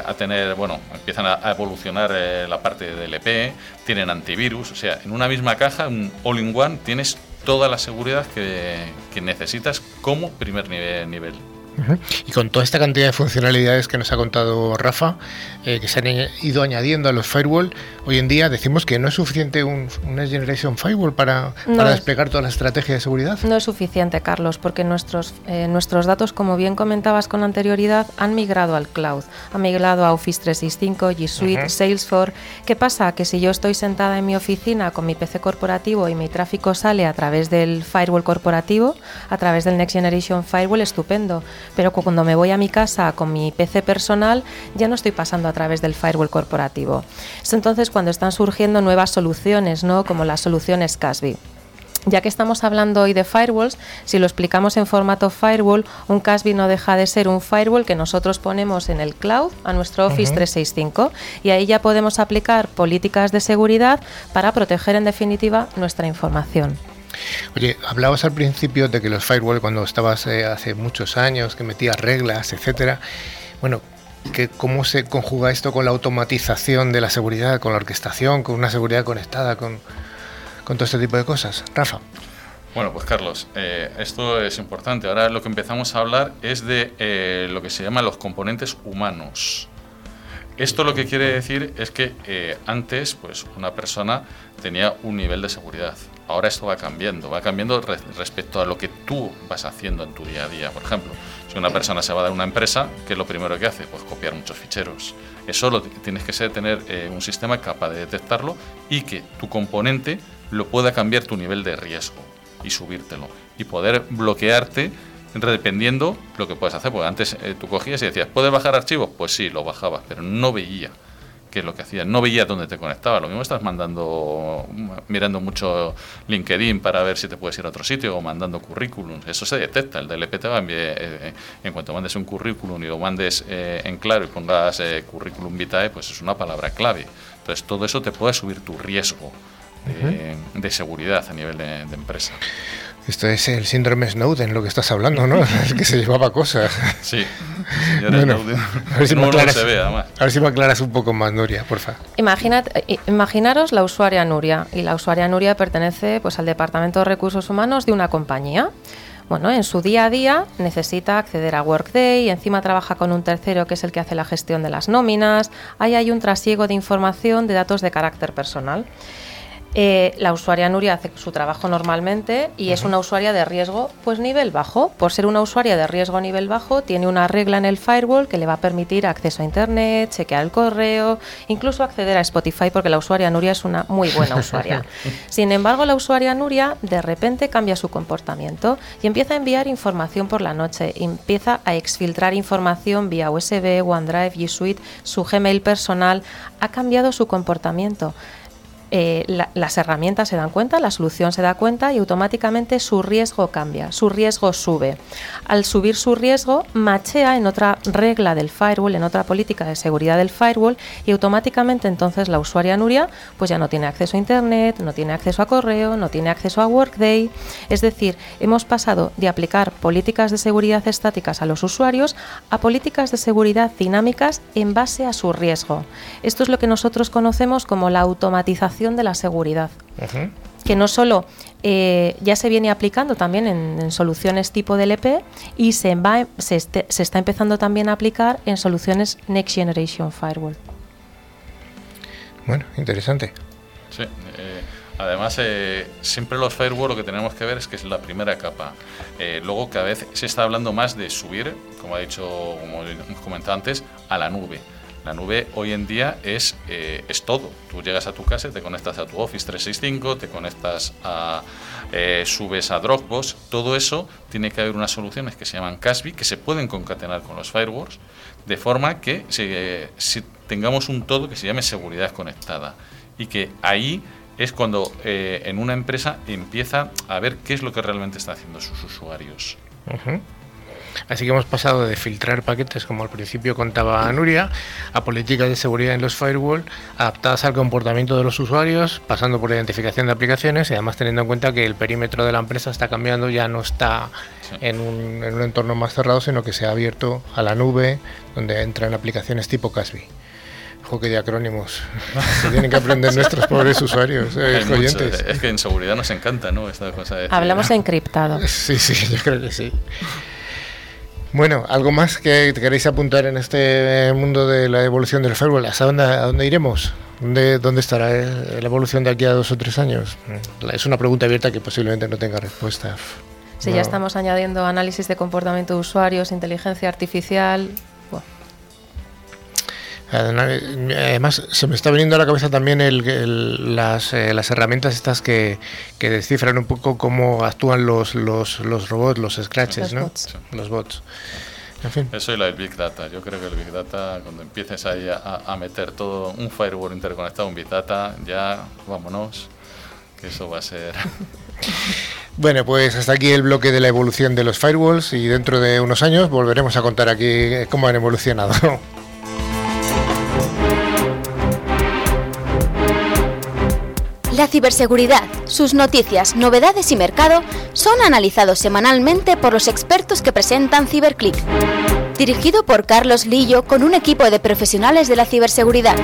[SPEAKER 5] a tener, bueno, empiezan a, evolucionar la parte del EP, tienen antivirus, o sea, en una misma caja, un all-in-one, tienes toda la seguridad que, que necesitas como primer nivel.
[SPEAKER 1] Y con toda esta cantidad de funcionalidades que nos ha contado Rafa, eh, que se han ido añadiendo a los firewall, hoy en día decimos que no es suficiente un, Next Generation Firewall para, desplegar toda la estrategia de seguridad.
[SPEAKER 3] No es suficiente, Carlos, porque nuestros, eh, nuestros datos, como bien comentabas con anterioridad, han migrado al cloud, han migrado a Office 365, G Suite, Salesforce. ¿Qué pasa? Que si yo estoy sentada en mi oficina con mi PC corporativo y mi tráfico sale a través del firewall corporativo, a través del Next Generation Firewall, estupendo pero cuando me voy a mi casa con mi PC personal ya no estoy pasando a través del firewall corporativo. Es entonces cuando están surgiendo nuevas soluciones, ¿no? como las soluciones Casby. Ya que estamos hablando hoy de firewalls, si lo explicamos en formato firewall, un Casby no deja de ser un firewall que nosotros ponemos en el cloud a nuestro Office 365 y ahí ya podemos aplicar políticas de seguridad para proteger en definitiva nuestra información.
[SPEAKER 1] Oye, hablabas al principio de que los firewall cuando estabas eh, hace muchos años, que metías reglas, etcétera. Bueno, que ¿cómo se conjuga esto con la automatización de la seguridad, con la orquestación, con una seguridad conectada, con, todo este tipo de cosas? Rafa.
[SPEAKER 5] Bueno, pues Carlos, eh, esto es importante. Ahora lo que empezamos a hablar es de eh, lo que se llama los componentes humanos. Esto lo que quiere decir es que antes, pues una persona tenía un nivel de seguridad. Ahora esto va cambiando, va cambiando respecto a lo que tú vas haciendo en tu día a día. Por ejemplo, si una persona se va a una empresa, ¿qué es lo primero que hace? Pues copiar muchos ficheros. Eso lo tienes que ser, tener eh, un sistema capaz de detectarlo y que tu componente lo pueda cambiar tu nivel de riesgo y subírtelo y poder bloquearte dependiendo lo que puedes hacer. Porque antes eh, tú cogías y decías, ¿puedes bajar archivos? Pues sí, lo bajabas, pero no veía qué es lo que hacías, no veía dónde te conectaba. Lo mismo estás mandando, mirando mucho LinkedIn para ver si te puedes ir a otro sitio o mandando currículums. Eso se detecta. El DLP te va a enviar, eh, en cuanto mandes un currículum y lo mandes eh, en claro y pongas currículum vitae, pues es una palabra clave. Entonces todo eso te puede subir tu riesgo de, seguridad a nivel de empresa.
[SPEAKER 1] Esto es el síndrome Snowden, lo que estás hablando, ¿no? el que se llevaba cosas.
[SPEAKER 5] Sí.
[SPEAKER 1] Bueno, a, ver si me aclaras, a ver si me aclaras un poco más, Nuria, por favor.
[SPEAKER 3] Eh, imaginaros la usuaria Nuria. Y la usuaria Nuria pertenece pues, al Departamento de Recursos Humanos de una compañía. Bueno, en su día a día necesita acceder a Workday y encima trabaja con un tercero que es el que hace la gestión de las nóminas. Ahí hay un trasiego de información de datos de carácter personal. Eh, la usuaria Nuria hace su trabajo normalmente y es una usuaria de riesgo pues nivel bajo. Por ser una usuaria de riesgo nivel bajo, tiene una regla en el firewall que le va a permitir acceso a internet, chequear el correo, incluso acceder a Spotify porque la usuaria Nuria es una muy buena usuaria. Sin embargo, la usuaria Nuria de repente cambia su comportamiento y empieza a enviar información por la noche, empieza a exfiltrar información vía USB, OneDrive, G Suite, su Gmail personal, ha cambiado su comportamiento. Eh, las herramientas se dan cuenta, la solución se da cuenta y automáticamente su riesgo cambia, su riesgo sube. Al subir su riesgo, machea en otra regla del firewall, en otra política de seguridad del firewall y automáticamente entonces la usuaria Nuria pues ya no tiene acceso a Internet, no tiene acceso a correo, no tiene acceso a Workday. Es decir, hemos pasado de aplicar políticas de seguridad estáticas a los usuarios a políticas de seguridad dinámicas en base a su riesgo. Esto es lo que nosotros conocemos como la automatización de la seguridad. Que no solo eh, ya se viene aplicando también en, soluciones tipo DLP y se, va, se, este, se, está empezando también a aplicar en soluciones Next Generation Firewall.
[SPEAKER 1] Bueno, interesante.
[SPEAKER 5] Sí, eh, además eh, siempre los firewall lo que tenemos que ver es que es la primera capa. luego cada vez se está hablando más de subir, como ha dicho, como hemos comentado antes, a la nube. La nube hoy en día es, eh, es todo. Tú llegas a tu casa, te conectas a tu Office 365, te conectas a, eh, subes a Dropbox. Todo eso tiene que haber unas soluciones que se llaman Casby, que se pueden concatenar con los firewalls, de forma que si tengamos un todo que se llame seguridad conectada. Y que ahí es cuando eh, en una empresa empieza a ver qué es lo que realmente están haciendo sus usuarios.
[SPEAKER 1] Así que hemos pasado de filtrar paquetes, como al principio contaba Nuria, a políticas de seguridad en los firewall adaptadas al comportamiento de los usuarios, pasando por la identificación de aplicaciones y además teniendo en cuenta que el perímetro de la empresa está cambiando, ya no está en, un, entorno más cerrado, sino que se ha abierto a la nube, donde entran aplicaciones tipo Casby que de acrónimos. Se tienen que aprender nuestros pobres usuarios, eh,
[SPEAKER 5] Es que en seguridad nos encanta, ¿no? Esta cosa de
[SPEAKER 3] Hablamos encriptado.
[SPEAKER 1] Sí, sí, yo creo que sí. Bueno, ¿algo más que queréis apuntar en este mundo de la evolución del dónde, a dónde iremos? ¿Dónde, ¿Dónde estará eh, la evolución de aquí a dos o tres años? Es una pregunta abierta que posiblemente no tenga respuesta.
[SPEAKER 3] Sí, ya estamos añadiendo análisis de comportamiento de usuarios, inteligencia artificial,
[SPEAKER 1] Además, se me está viniendo a la cabeza también el, las, eh, las, herramientas estas que, que, descifran un poco cómo actúan los, los, los robots, los scratches, los ¿no? Bots. Los bots. En fin.
[SPEAKER 5] Eso y la del Big Data. Yo creo que el Big Data, cuando empieces ahí a, a meter todo un firewall interconectado, un Big Data, ya vámonos, que eso va a ser...
[SPEAKER 1] Bueno, pues hasta aquí el bloque de la evolución de los firewalls y dentro de unos años volveremos a contar aquí cómo han evolucionado.
[SPEAKER 8] La ciberseguridad, sus noticias, novedades y mercado son analizados semanalmente por los expertos que presentan CiberClick. Dirigido por Carlos Lillo con un equipo de profesionales de la ciberseguridad.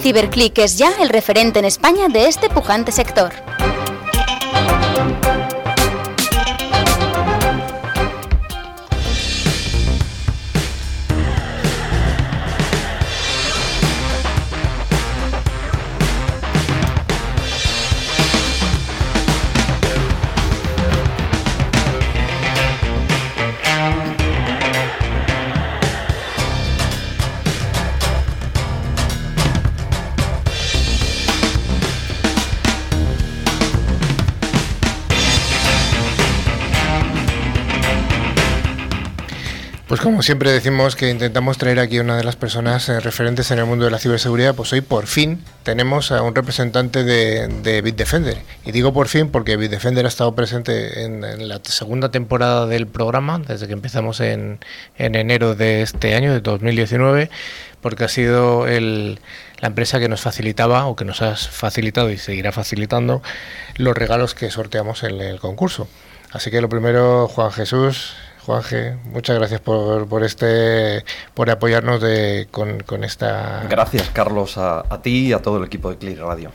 [SPEAKER 8] CiberClick es ya el referente en España de este pujante sector.
[SPEAKER 1] Pues como siempre decimos que intentamos traer aquí una de las personas eh, referentes en el mundo de la ciberseguridad, pues hoy por fin tenemos a un representante de, de Bitdefender. Y digo por fin porque Bitdefender ha estado presente en, la segunda temporada del programa, desde que empezamos en, en enero de este año, de 2019, porque ha sido el, la empresa que nos facilitaba o que nos ha facilitado y seguirá facilitando los regalos que sorteamos en el concurso. Así que lo primero, Juan Jesús, Juanje, muchas gracias por, por este por apoyarnos de, con, con esta.
[SPEAKER 4] Gracias, Carlos, a, a, ti y a todo el equipo de Click Radio.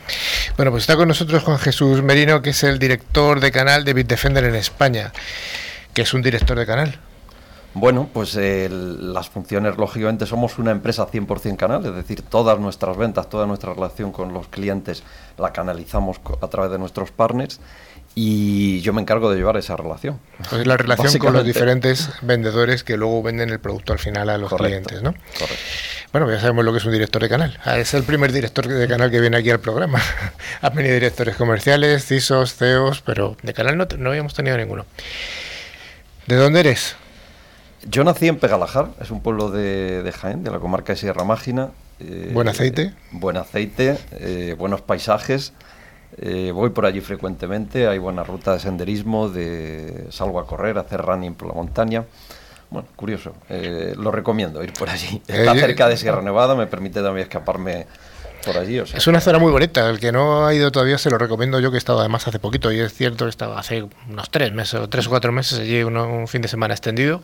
[SPEAKER 1] Bueno, pues está con nosotros Juan Jesús Merino, que es el director de canal de Bitdefender en España, que es un director de canal.
[SPEAKER 4] Bueno, pues eh, las funciones, lógicamente, somos una empresa 100% canal, es decir, todas nuestras ventas, toda nuestra relación con los clientes la canalizamos a través de nuestros partners y yo me encargo de llevar esa relación.
[SPEAKER 1] Pues la relación con los diferentes vendedores que luego venden el producto al final a los
[SPEAKER 4] Correcto.
[SPEAKER 1] clientes, ¿no?
[SPEAKER 4] Correcto.
[SPEAKER 1] Bueno, ya sabemos lo que es un director de canal. Ah, Es el primer director de canal que viene aquí al programa. Han venido directores comerciales, CISOs, CEOs, pero de canal no, no habíamos tenido ninguno. ¿De dónde eres?
[SPEAKER 4] Yo nací en Pegalajar, es un pueblo de, de Jaén, de la comarca de Sierra Mágina.
[SPEAKER 1] Eh, ¿Buen aceite?
[SPEAKER 4] Buen aceite, eh, buenos paisajes. Eh, voy por allí frecuentemente, hay buena ruta de senderismo, de salgo a correr, a hacer running por la montaña. Bueno, curioso, eh, lo recomiendo ir por allí. Está
[SPEAKER 1] Eh,
[SPEAKER 4] cerca de Sierra Nevada, me permite también escaparme por allí. O sea,
[SPEAKER 1] Es una zona muy bonita. El que no ha ido todavía se lo recomiendo yo, que he estado además hace poquito. Y es cierto que estaba hace unos tres meses o tres o cuatro meses allí, uno- un fin de semana extendido.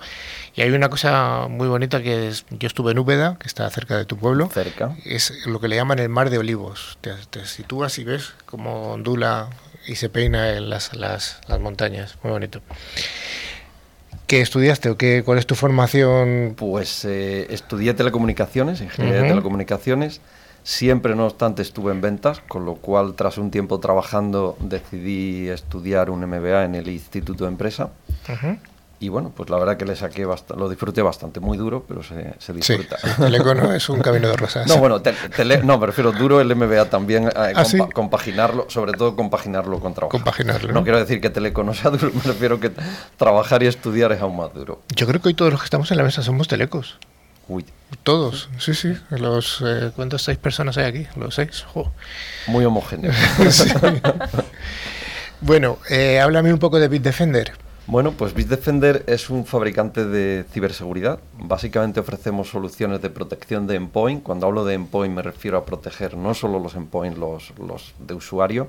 [SPEAKER 1] Y hay una cosa muy bonita que es, yo estuve en Úbeda, que está cerca de tu pueblo.
[SPEAKER 4] cerca.
[SPEAKER 1] Es lo que le llaman el mar de olivos. Te, te sitúas y ves cómo ondula y se peina en las, las, las montañas. Muy bonito. ¿Qué estudiaste o qué, cuál es tu formación?
[SPEAKER 4] Pues eh, estudié telecomunicaciones, ingeniería de
[SPEAKER 1] Ujú.
[SPEAKER 4] telecomunicaciones. Siempre, no obstante, estuve en ventas, con lo cual, tras un tiempo trabajando, decidí estudiar un MBA en el Instituto de Empresa. Y bueno, pues la verdad que le saqué lo disfruté bastante, muy duro, pero se, se
[SPEAKER 1] Sí,
[SPEAKER 4] disfruta.
[SPEAKER 1] el econo es un camino de rosas.
[SPEAKER 4] No, bueno, te- no, me refiero duro el MBA también, eh,
[SPEAKER 1] ¿Ah, sí?
[SPEAKER 4] compaginarlo, sobre todo compaginarlo con trabajo.
[SPEAKER 1] Compaginarlo,
[SPEAKER 4] No,
[SPEAKER 1] ¿no?
[SPEAKER 4] quiero decir que teleco no sea duro, me refiero que trabajar y estudiar es aún más duro.
[SPEAKER 1] Yo creo que hoy todos los que estamos en la mesa somos telecos.
[SPEAKER 4] Uy,
[SPEAKER 1] Todos, sí, sí. Los, eh, ¿Cuántas seis personas hay aquí? Los seis.
[SPEAKER 4] Muy homogéneo.
[SPEAKER 1] Sí. bueno, eh, háblame un poco de Bitdefender.
[SPEAKER 4] Bueno, pues Bitdefender es un fabricante de ciberseguridad. Básicamente ofrecemos soluciones de protección de endpoint. Cuando hablo de endpoint me refiero a proteger no solo los endpoints los, los de usuario,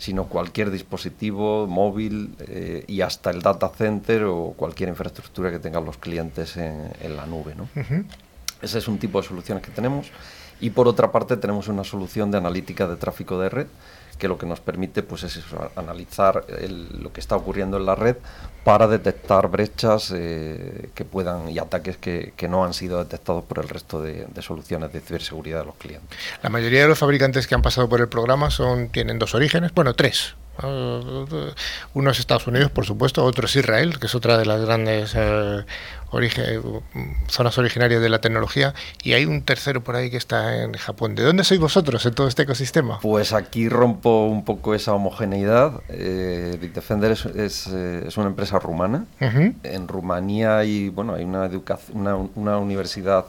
[SPEAKER 4] sino cualquier dispositivo móvil eh, y hasta el data center o cualquier infraestructura que tengan los clientes en, en la nube. ¿no? Ese es un tipo de soluciones que tenemos. Y por otra parte tenemos una solución de analítica de tráfico de red que lo que nos permite pues es eso, analizar el- lo que está ocurriendo en la red para detectar brechas eh, que puedan y ataques que, que no han sido detectados por el resto de, de soluciones de ciberseguridad de los clientes.
[SPEAKER 1] La mayoría de los fabricantes que han pasado por el programa son tienen dos orígenes, bueno, tres. Uh, Uno es Estados Unidos, por supuesto, otro es Israel, que es otra de las grandes eh, zonas originarias de la tecnología y hay un tercero por ahí que está en Japón. ¿De dónde sois vosotros en todo este ecosistema?
[SPEAKER 4] Pues aquí rompo un poco esa homogeneidad. Eh, Bitdefender es, es, eh, es, una empresa rumana. En Rumanía hay, bueno, hay una, una, una universidad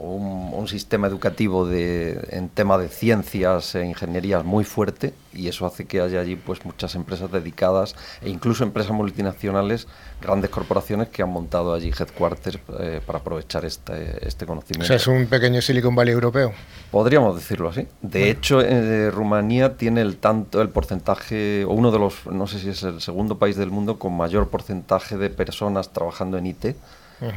[SPEAKER 4] un, un, sistema educativo de, en tema de ciencias e ingenierías muy fuerte y eso hace que haya allí pues muchas empresas dedicadas e incluso empresas multinacionales, grandes corporaciones que han montado allí headquarters eh, para aprovechar este, este conocimiento.
[SPEAKER 1] O sea, es un pequeño Silicon Valley europeo.
[SPEAKER 4] Podríamos decirlo así. De hecho, eh, Rumanía tiene el tanto el porcentaje o uno de los no sé si es el segundo país del mundo con mayor porcentaje de personas trabajando en IT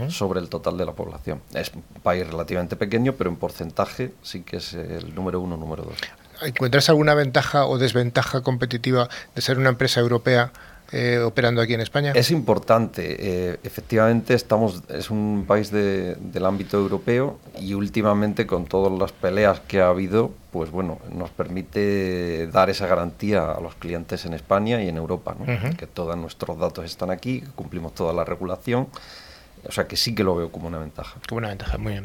[SPEAKER 4] sobre el total de la población. Es un país relativamente pequeño, pero en porcentaje sí que es el número uno, número dos.
[SPEAKER 1] ¿Encuentras alguna ventaja o desventaja competitiva de ser una empresa europea eh, operando aquí en España?
[SPEAKER 4] Es importante. Eh, efectivamente, estamos es un país del ámbito europeo y últimamente con todas las peleas que ha habido, pues bueno, nos permite dar esa garantía a los clientes en España y en Europa, que todos nuestros datos están aquí, cumplimos toda la regulación o sea que sí que lo veo como una ventaja.
[SPEAKER 1] Como una ventaja, muy bien.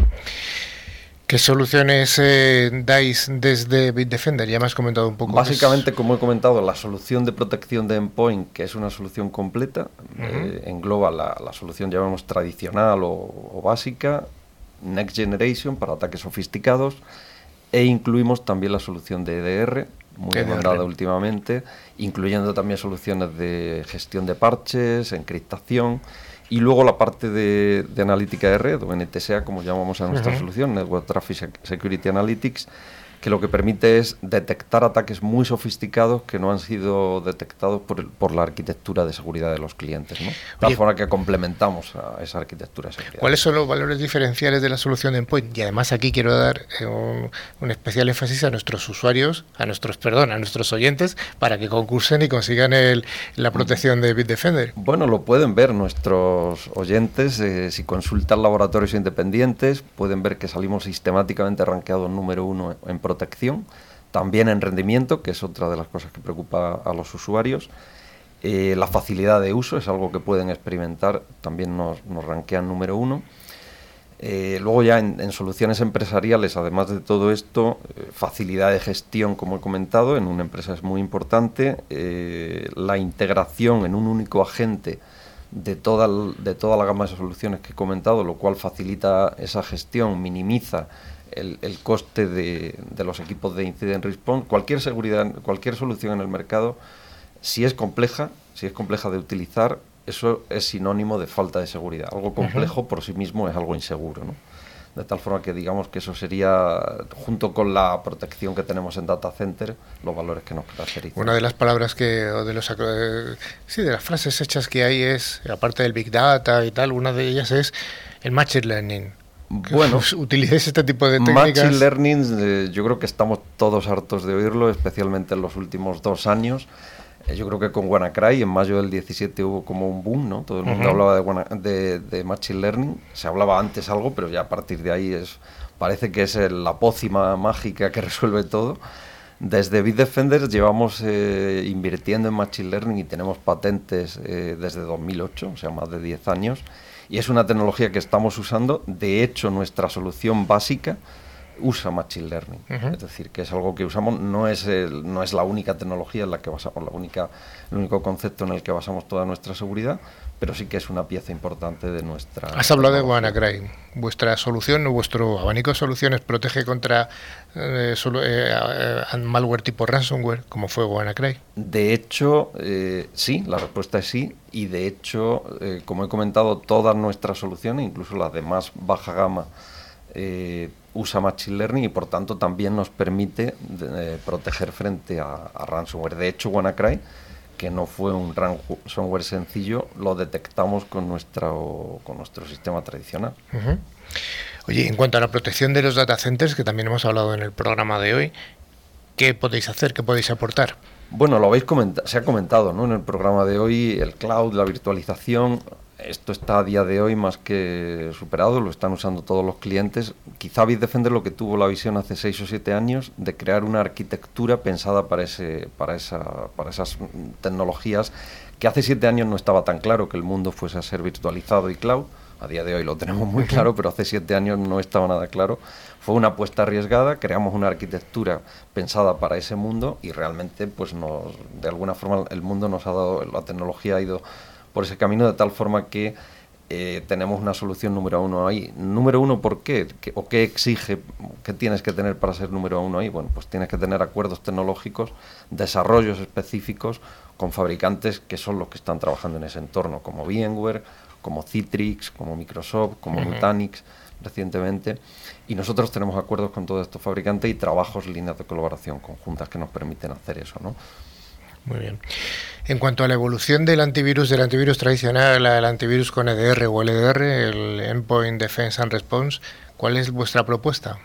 [SPEAKER 1] ¿Qué soluciones eh, dais desde Bitdefender? Ya me has comentado un poco.
[SPEAKER 4] Básicamente, como he comentado, la solución de protección de endpoint, que es una solución completa, eh, engloba la, la, solución, llamamos tradicional o, básica, Next Generation para ataques sofisticados, e incluimos también la solución de EDR, muy demandada últimamente, incluyendo también soluciones de gestión de parches, encriptación y luego la parte de, analítica de red, o NTSA, como llamamos a nuestra solución, Network Traffic Security Analytics, que lo que permite es detectar ataques muy sofisticados que no han sido detectados por, por la arquitectura de seguridad de los clientes. ¿no? De tal forma que complementamos a esa arquitectura de seguridad.
[SPEAKER 1] ¿Cuáles son los valores diferenciales de la solución de Endpoint? Y además aquí quiero dar eh, un, especial énfasis a nuestros usuarios, a nuestros, perdón, a nuestros oyentes, para que concursen y consigan el, la protección de Bitdefender.
[SPEAKER 4] Bueno, lo pueden ver nuestros oyentes. Eh, si consultan laboratorios independientes, pueden ver que salimos sistemáticamente rankeados número uno en protección, también en rendimiento, que es otra de las cosas que preocupa a los usuarios. Eh, la facilidad de uso es algo que pueden experimentar, también nos, nos ranquean número uno. Eh, luego ya en, soluciones empresariales, además de todo esto, eh, facilidad de gestión, como he comentado, en una empresa es muy importante. la integración en un único agente de toda, de toda la gama de soluciones que he comentado, lo cual facilita esa gestión, minimiza el, coste de, los equipos de incident response, cualquier seguridad, cualquier solución en el mercado, si es compleja, si es compleja de utilizar, eso es sinónimo de falta de seguridad. Algo complejo por sí mismo es algo inseguro, ¿no? De tal forma que digamos que eso sería, junto con la protección que tenemos en data center, los valores que nos caracterizan.
[SPEAKER 1] Una de las palabras que, o de los, eh, sí, de las frases hechas que hay es, aparte del big data y tal, una de ellas es el machine learning.
[SPEAKER 4] Bueno,
[SPEAKER 1] utilicéis este tipo de técnicas.
[SPEAKER 4] Machine Learning, eh, yo creo que estamos todos hartos de oírlo, especialmente en los últimos dos años. Eh, yo creo que con WannaCry en mayo del 17 hubo como un boom, ¿no? Todo el mundo hablaba de, de, Machine Learning. Se hablaba antes algo, pero ya a partir de ahí es parece que es la pócima mágica que resuelve todo. Desde Bitdefender llevamos eh, invirtiendo en Machine Learning y tenemos patentes desde 2008, o sea, más de 10 años y es una tecnología que estamos usando. De hecho, nuestra solución básica usa Machine Learning. Es decir, que es algo que usamos, no es, no es la única tecnología en la que basamos, la única, el único concepto en el que basamos toda nuestra seguridad, pero sí que es una pieza importante de nuestra...
[SPEAKER 1] Has hablado de WannaCry. ¿Vuestra solución o vuestro abanico de soluciones protege contra eh, eh, eh, malware tipo ransomware, como fue WannaCry?
[SPEAKER 4] De hecho, sí, la respuesta es sí. Y de hecho, como he comentado, todas nuestras soluciones, incluso las de más baja gama, usa Machine Learning y por tanto también nos permite proteger frente a, a ransomware. De hecho, WannaCry que no fue un ransomware sencillo, lo detectamos con nuestro, con nuestro sistema tradicional.
[SPEAKER 1] Oye, en cuanto a la protección de los data centers, que también hemos hablado en el programa de hoy, ¿qué podéis hacer? ¿Qué podéis aportar?
[SPEAKER 4] Bueno, lo habéis comentado, se ha comentado ¿no? en el programa de hoy, el cloud, la virtualización, esto está a día de hoy más que superado, lo están usando todos los clientes. Quizá Bitdefender lo que tuvo la visión hace seis o siete años de crear una arquitectura pensada para, ese, para, esa, para esas tecnologías que hace siete años no estaba tan claro que el mundo fuese a ser virtualizado y cloud. A día de hoy lo tenemos muy claro, pero hace siete años no estaba nada claro. Fue una apuesta arriesgada, creamos una arquitectura pensada para ese mundo y realmente, pues nos, de alguna forma, el mundo nos ha dado, la tecnología ha ido por ese camino de tal forma que eh, tenemos una solución número uno ahí. Número uno, ¿por qué? ¿O qué exige? ¿Qué tienes que tener para ser número uno ahí? Bueno, pues tienes que tener acuerdos tecnológicos, desarrollos específicos con fabricantes que son los que están trabajando en ese entorno, como VMware, como Citrix, como Microsoft, como Nutanix recientemente. Y nosotros tenemos acuerdos con todos estos fabricantes y trabajos, líneas de colaboración conjuntas que nos permiten hacer eso, ¿no?
[SPEAKER 1] Muy bien. En cuanto a la evolución del antivirus, del antivirus tradicional al antivirus con EDR o LDR, el Endpoint Defense and Response, ¿cuál es vuestra propuesta?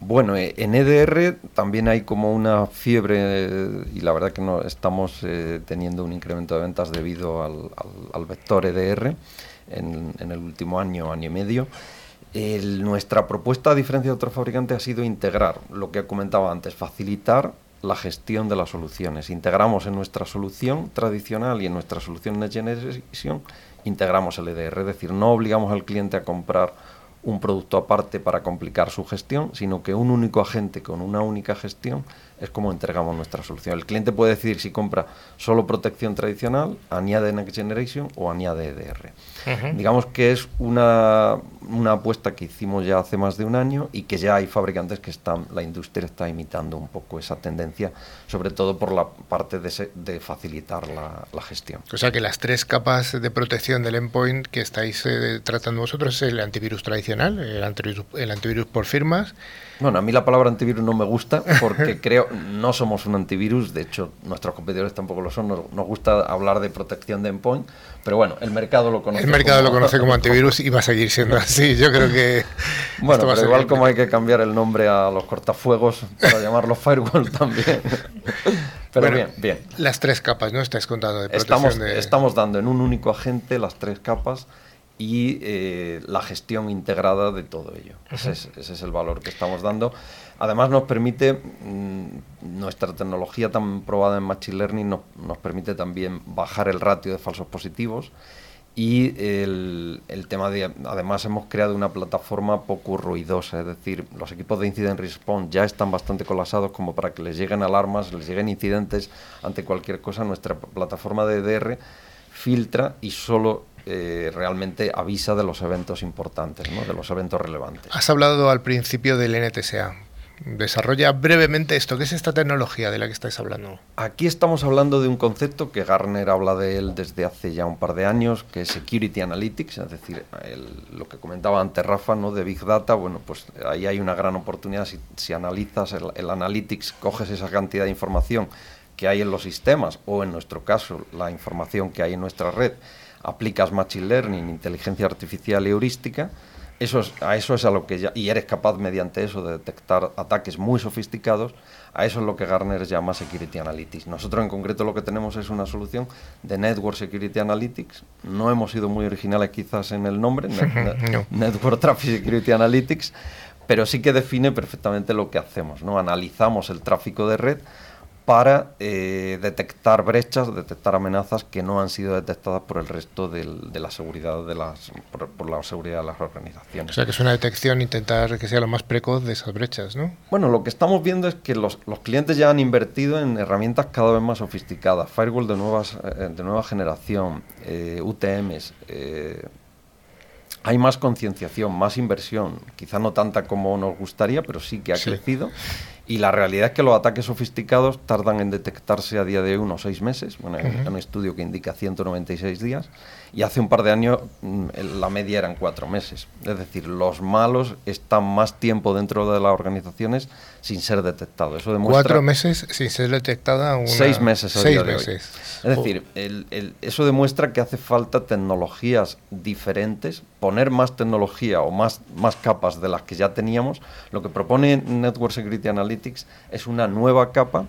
[SPEAKER 4] Bueno, eh, en EDR también hay como una fiebre eh, y la verdad que no estamos eh, teniendo un incremento de ventas debido al, vector EDR en, el último año, año y medio. nuestra propuesta, a diferencia de otros fabricantes, ha sido integrar lo que comentaba antes, facilitar la gestión de las soluciones. Integramos en nuestra solución tradicional y en nuestra solución Next integramos el EDR, es decir, no obligamos al cliente a comprar un producto aparte para complicar su gestión, sino que un único agente con una única gestión es como entregamos nuestra solución. El cliente puede decidir si compra solo protección tradicional, añade Next Generation o añade EDR. Digamos que es una, una, apuesta que hicimos ya hace más de un año y que ya hay fabricantes que están, la industria está imitando un poco esa tendencia, sobre todo por la parte de, de facilitar la, la, gestión.
[SPEAKER 1] O sea que las tres capas de protección del endpoint que estáis eh, tratando vosotros es el antivirus tradicional, el antivirus, el antivirus por firmas,
[SPEAKER 4] bueno, a mí la palabra antivirus no me gusta porque creo no somos un antivirus, de hecho nuestros competidores tampoco lo son, nos, gusta hablar de protección de endpoint, pero bueno, el mercado lo conoce.
[SPEAKER 1] El mercado lo conoce como antivirus y va a seguir siendo así, yo creo que...
[SPEAKER 4] Bueno, pero igual como hay que cambiar el nombre a los cortafuegos para llamarlos firewall también. Pero bien, bien.
[SPEAKER 1] Las tres capas, ¿no? Estáis contando de
[SPEAKER 4] protección estamos, Estamos dando en un único agente las tres capas y eh, la gestión integrada de todo ello. ese, es, el valor que estamos dando. Además nos permite, mm, nuestra tecnología tan probada en Machine Learning nos, nos, permite también bajar el ratio de falsos positivos y el, el, tema de, además hemos creado una plataforma poco ruidosa, es decir, los equipos de Incident Response ya están bastante colapsados como para que les lleguen alarmas, les lleguen incidentes ante cualquier cosa. Nuestra plataforma de EDR filtra y solo eh, realmente avisa de los eventos importantes, de los eventos relevantes.
[SPEAKER 1] Has hablado al principio del NTSA. Desarrolla brevemente esto. ¿Qué es esta tecnología de la que estáis hablando?
[SPEAKER 4] Aquí estamos hablando de un concepto que Garner habla de él desde hace ya un par de años, que es Security Analytics, es decir, lo que comentaba antes Rafa, ¿no? de Big Data. Bueno, pues ahí hay una gran oportunidad. Si, analizas el, el Analytics, coges esa cantidad de información que hay en los sistemas, o en nuestro caso, la información que hay en nuestra red, aplicas Machine Learning, inteligencia artificial y heurística, eso es, a eso es a lo que ya, y eres capaz mediante eso de detectar ataques muy sofisticados, a eso es lo que Garner llama Security Analytics. Nosotros en concreto lo que tenemos es una solución de Network Security Analytics. No hemos sido muy originales quizás en el nombre, Network Traffic Security Analytics, pero sí que define perfectamente lo que hacemos. ¿no? Analizamos el tráfico de red para eh, detectar brechas, detectar amenazas que no han sido detectadas por el resto de la seguridad de las por, la seguridad de las organizaciones.
[SPEAKER 1] O sea que es una detección intentar que sea lo más precoz de esas brechas, ¿no?
[SPEAKER 4] Bueno, lo que estamos viendo es que los, clientes ya han invertido en herramientas cada vez más sofisticadas, firewall de nuevas eh, de nueva generación, eh, UTMs. hay más concienciación, más inversión, quizá no tanta como nos gustaría, pero sí que ha crecido y la realidad es que los ataques sofisticados tardan en detectarse a día de hoy unos seis meses. Bueno, hay un estudio que indica 196 días. Y hace un par de años mm, la media eran cuatro meses. Es decir, los malos están más tiempo dentro de las organizaciones sin ser detectados.
[SPEAKER 1] Eso demuestra cuatro meses sin ser detectada. Una...
[SPEAKER 4] Seis meses.
[SPEAKER 1] seis meses.
[SPEAKER 4] Es decir, eso demuestra que hace falta tecnologías diferentes, poner más tecnología o más, más capas de las que ya teníamos. Lo que propone Network Security Analytics es una nueva capa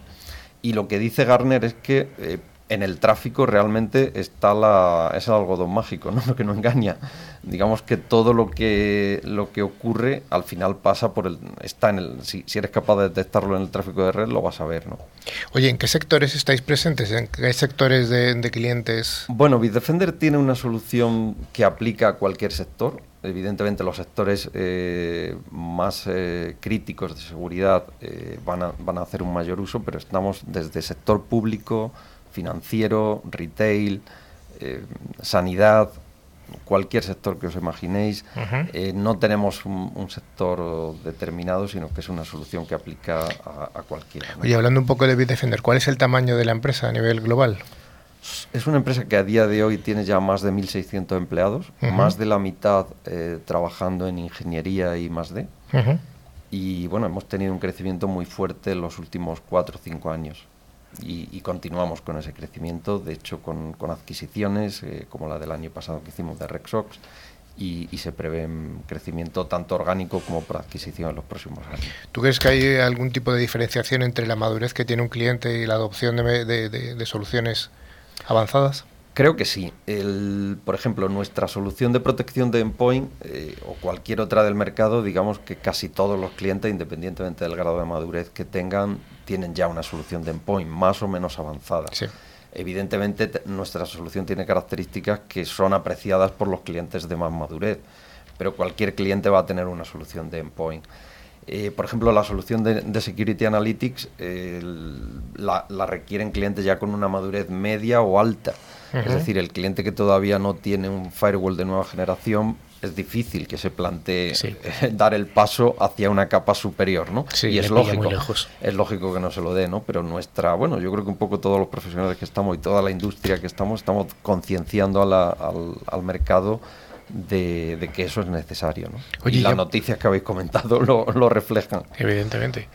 [SPEAKER 4] y lo que dice Garner es que eh, en el tráfico realmente está la, es el algodón mágico, ¿no? lo que no engaña. Digamos que todo lo que, lo que ocurre al final pasa por el... está en el si, si, eres capaz de detectarlo en el tráfico de red, lo vas a ver. ¿no?
[SPEAKER 1] Oye, ¿en qué sectores estáis presentes? ¿En qué sectores de, de clientes?
[SPEAKER 4] Bueno, Bitdefender tiene una solución que aplica a cualquier sector. Evidentemente los sectores eh, más eh, críticos de seguridad eh, van, a, van a hacer un mayor uso, pero estamos desde sector público, financiero, retail, eh, sanidad, cualquier sector que os imaginéis. Uh -huh. eh, no tenemos un, un, sector determinado, sino que es una solución que aplica a, a cualquiera.
[SPEAKER 1] ¿no? Oye, hablando un poco de Bitdefender, ¿cuál es el tamaño de la empresa a nivel global?
[SPEAKER 4] Es una empresa que a día de hoy tiene ya más de 1.600 empleados, uh -huh. más de la mitad eh, trabajando en ingeniería y más de. Uh -huh. Y bueno, hemos tenido un crecimiento muy fuerte en los últimos 4 o 5 años. Y, continuamos con ese crecimiento, de hecho con, adquisiciones eh, como la del año pasado que hicimos de Rexox y, y, se prevé un crecimiento tanto orgánico como por adquisición en los próximos años.
[SPEAKER 1] ¿Tú crees que hay algún tipo de diferenciación entre la madurez que tiene un cliente y la adopción de soluciones avanzadas?
[SPEAKER 4] Creo que sí. El, por ejemplo, nuestra solución de protección de endpoint eh, o cualquier otra del mercado, digamos que casi todos los clientes, independientemente del grado de madurez que tengan, tienen ya una solución de endpoint más o menos avanzada.
[SPEAKER 1] Sí.
[SPEAKER 4] Evidentemente, nuestra solución tiene características que son apreciadas por los clientes de más madurez, pero cualquier cliente va a tener una solución de endpoint. Eh, por ejemplo, la solución de, de Security Analytics eh, la, la requieren clientes ya con una madurez media o alta. Uh -huh. Es decir, el cliente que todavía no tiene un firewall de nueva generación es difícil que se plantee sí. dar el paso hacia una capa superior, ¿no?
[SPEAKER 1] Sí,
[SPEAKER 4] y es lógico, es lógico que no se lo dé, ¿no? Pero nuestra, bueno, yo creo que un poco todos los profesionales que estamos y toda la industria que estamos, estamos concienciando al, al mercado de, de, que eso es necesario. ¿no? Oye, y las ya... noticias que habéis comentado lo, lo, reflejan.
[SPEAKER 1] Evidentemente.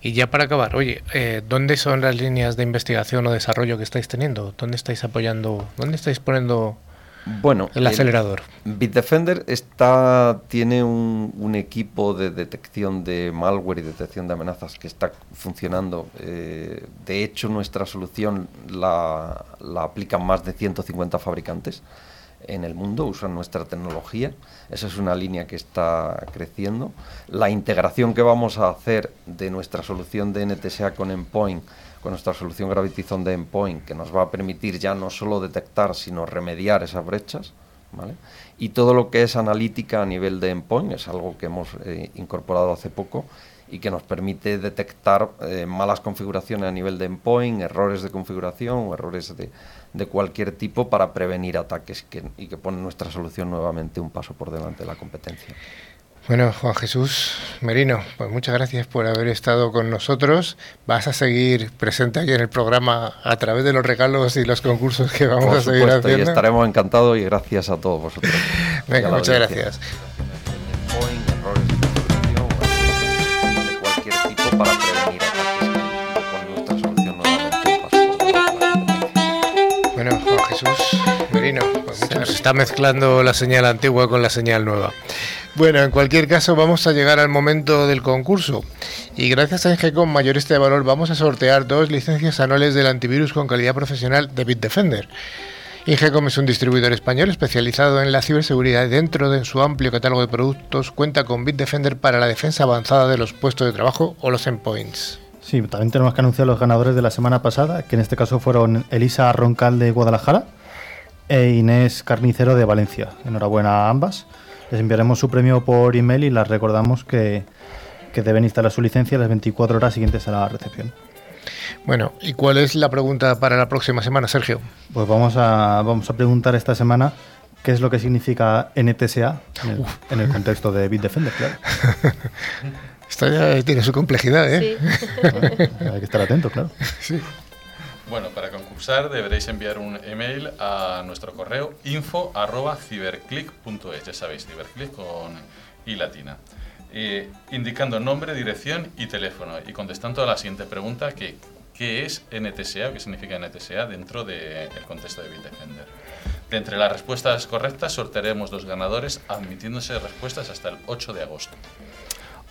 [SPEAKER 1] Y ya para acabar, oye, eh, ¿dónde son las líneas de investigación o desarrollo que estáis teniendo? ¿Dónde estáis apoyando? ¿Dónde estáis poniendo
[SPEAKER 4] bueno,
[SPEAKER 1] el acelerador?
[SPEAKER 4] El Bitdefender está, tiene un, un, equipo de detección de malware y detección de amenazas que está funcionando. Eh, de hecho, nuestra solución la, la aplican más de 150 fabricantes en el mundo, usan nuestra tecnología. Esa es una línea que está creciendo. La integración que vamos a hacer de nuestra solución de NTSA con Endpoint, con nuestra solución Gravity Zone de Endpoint, que nos va a permitir ya no solo detectar, sino remediar esas brechas. ¿vale? Y todo lo que es analítica a nivel de Endpoint es algo que hemos eh, incorporado hace poco y que nos permite detectar eh, malas configuraciones a nivel de endpoint, errores de configuración, errores de, de cualquier tipo para prevenir ataques que, y que pone nuestra solución nuevamente un paso por delante de la competencia.
[SPEAKER 1] Bueno, Juan Jesús Merino, pues muchas gracias por haber estado con nosotros. Vas a seguir presente aquí en el programa a través de los regalos y los concursos que vamos
[SPEAKER 4] por
[SPEAKER 1] a seguir
[SPEAKER 4] supuesto,
[SPEAKER 1] haciendo.
[SPEAKER 4] Y estaremos encantados y gracias a todos vosotros.
[SPEAKER 1] Venga, muchas gracias. Pues Se nos está mezclando la señal antigua con la señal nueva. Bueno, en cualquier caso vamos a llegar al momento del concurso y gracias a Ingecom Mayorista de Valor vamos a sortear dos licencias anuales del antivirus con calidad profesional de Bitdefender. Ingecom es un distribuidor español especializado en la ciberseguridad y dentro de su amplio catálogo de productos cuenta con Bitdefender para la defensa avanzada de los puestos de trabajo o los endpoints.
[SPEAKER 2] Sí, también tenemos que anunciar los ganadores de la semana pasada, que en este caso fueron Elisa Roncal de Guadalajara e Inés Carnicero de Valencia. Enhorabuena a ambas. Les enviaremos su premio por email y les recordamos que, que deben instalar su licencia las 24 horas siguientes a la recepción.
[SPEAKER 1] Bueno, ¿y cuál es la pregunta para la próxima semana, Sergio?
[SPEAKER 2] Pues vamos a, vamos a preguntar esta semana qué es lo que significa NTSA en el, en el contexto de Bitdefender, claro.
[SPEAKER 1] Esto ya tiene su complejidad, ¿eh?
[SPEAKER 2] Sí. Bueno, hay que estar atento, claro.
[SPEAKER 1] Sí.
[SPEAKER 5] Bueno, para concursar deberéis enviar un email a nuestro correo info arroba ciberclick.es, ya sabéis, ciberclick con i latina. Eh, indicando nombre, dirección y teléfono y contestando a la siguiente pregunta que qué es NTSA o qué significa NTSA dentro del de contexto de Bitdefender. De entre las respuestas correctas sortearemos dos ganadores admitiéndose respuestas hasta el 8 de agosto.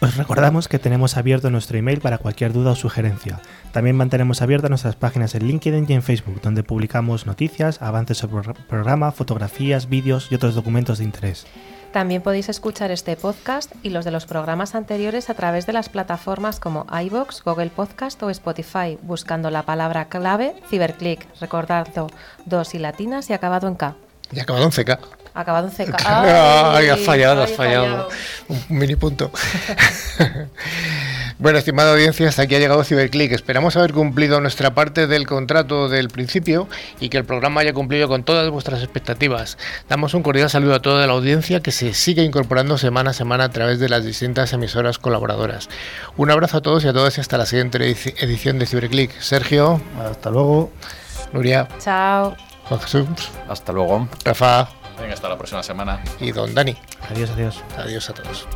[SPEAKER 7] Os recordamos que tenemos abierto nuestro email para cualquier duda o sugerencia. También mantenemos abiertas nuestras páginas en LinkedIn y en Facebook, donde publicamos noticias, avances sobre el programa, fotografías, vídeos y otros documentos de interés.
[SPEAKER 3] También podéis escuchar este podcast y los de los programas anteriores a través de las plataformas como iBox, Google Podcast o Spotify, buscando la palabra clave Ciberclick. Recordadlo, dos y latinas y acabado en K.
[SPEAKER 1] Y acabado en CK.
[SPEAKER 3] Acabado en CK.
[SPEAKER 1] Ay, has fallado, has fallado. Un mini punto. bueno, estimada audiencia, hasta aquí ha llegado Ciberclick. Esperamos haber cumplido nuestra parte del contrato del principio y que el programa haya cumplido con todas vuestras expectativas. Damos un cordial saludo a toda la audiencia que se sigue incorporando semana a semana a través de las distintas emisoras colaboradoras. Un abrazo a todos y a todas y hasta la siguiente edici- edición de Ciberclick. Sergio,
[SPEAKER 2] Hasta luego.
[SPEAKER 1] Nuria,
[SPEAKER 3] Chao.
[SPEAKER 1] Jesús,
[SPEAKER 4] Hasta luego.
[SPEAKER 1] Rafa
[SPEAKER 5] Venga, hasta la próxima semana.
[SPEAKER 1] y Don Dani.
[SPEAKER 7] Adiós, adiós.
[SPEAKER 1] Adiós a todos.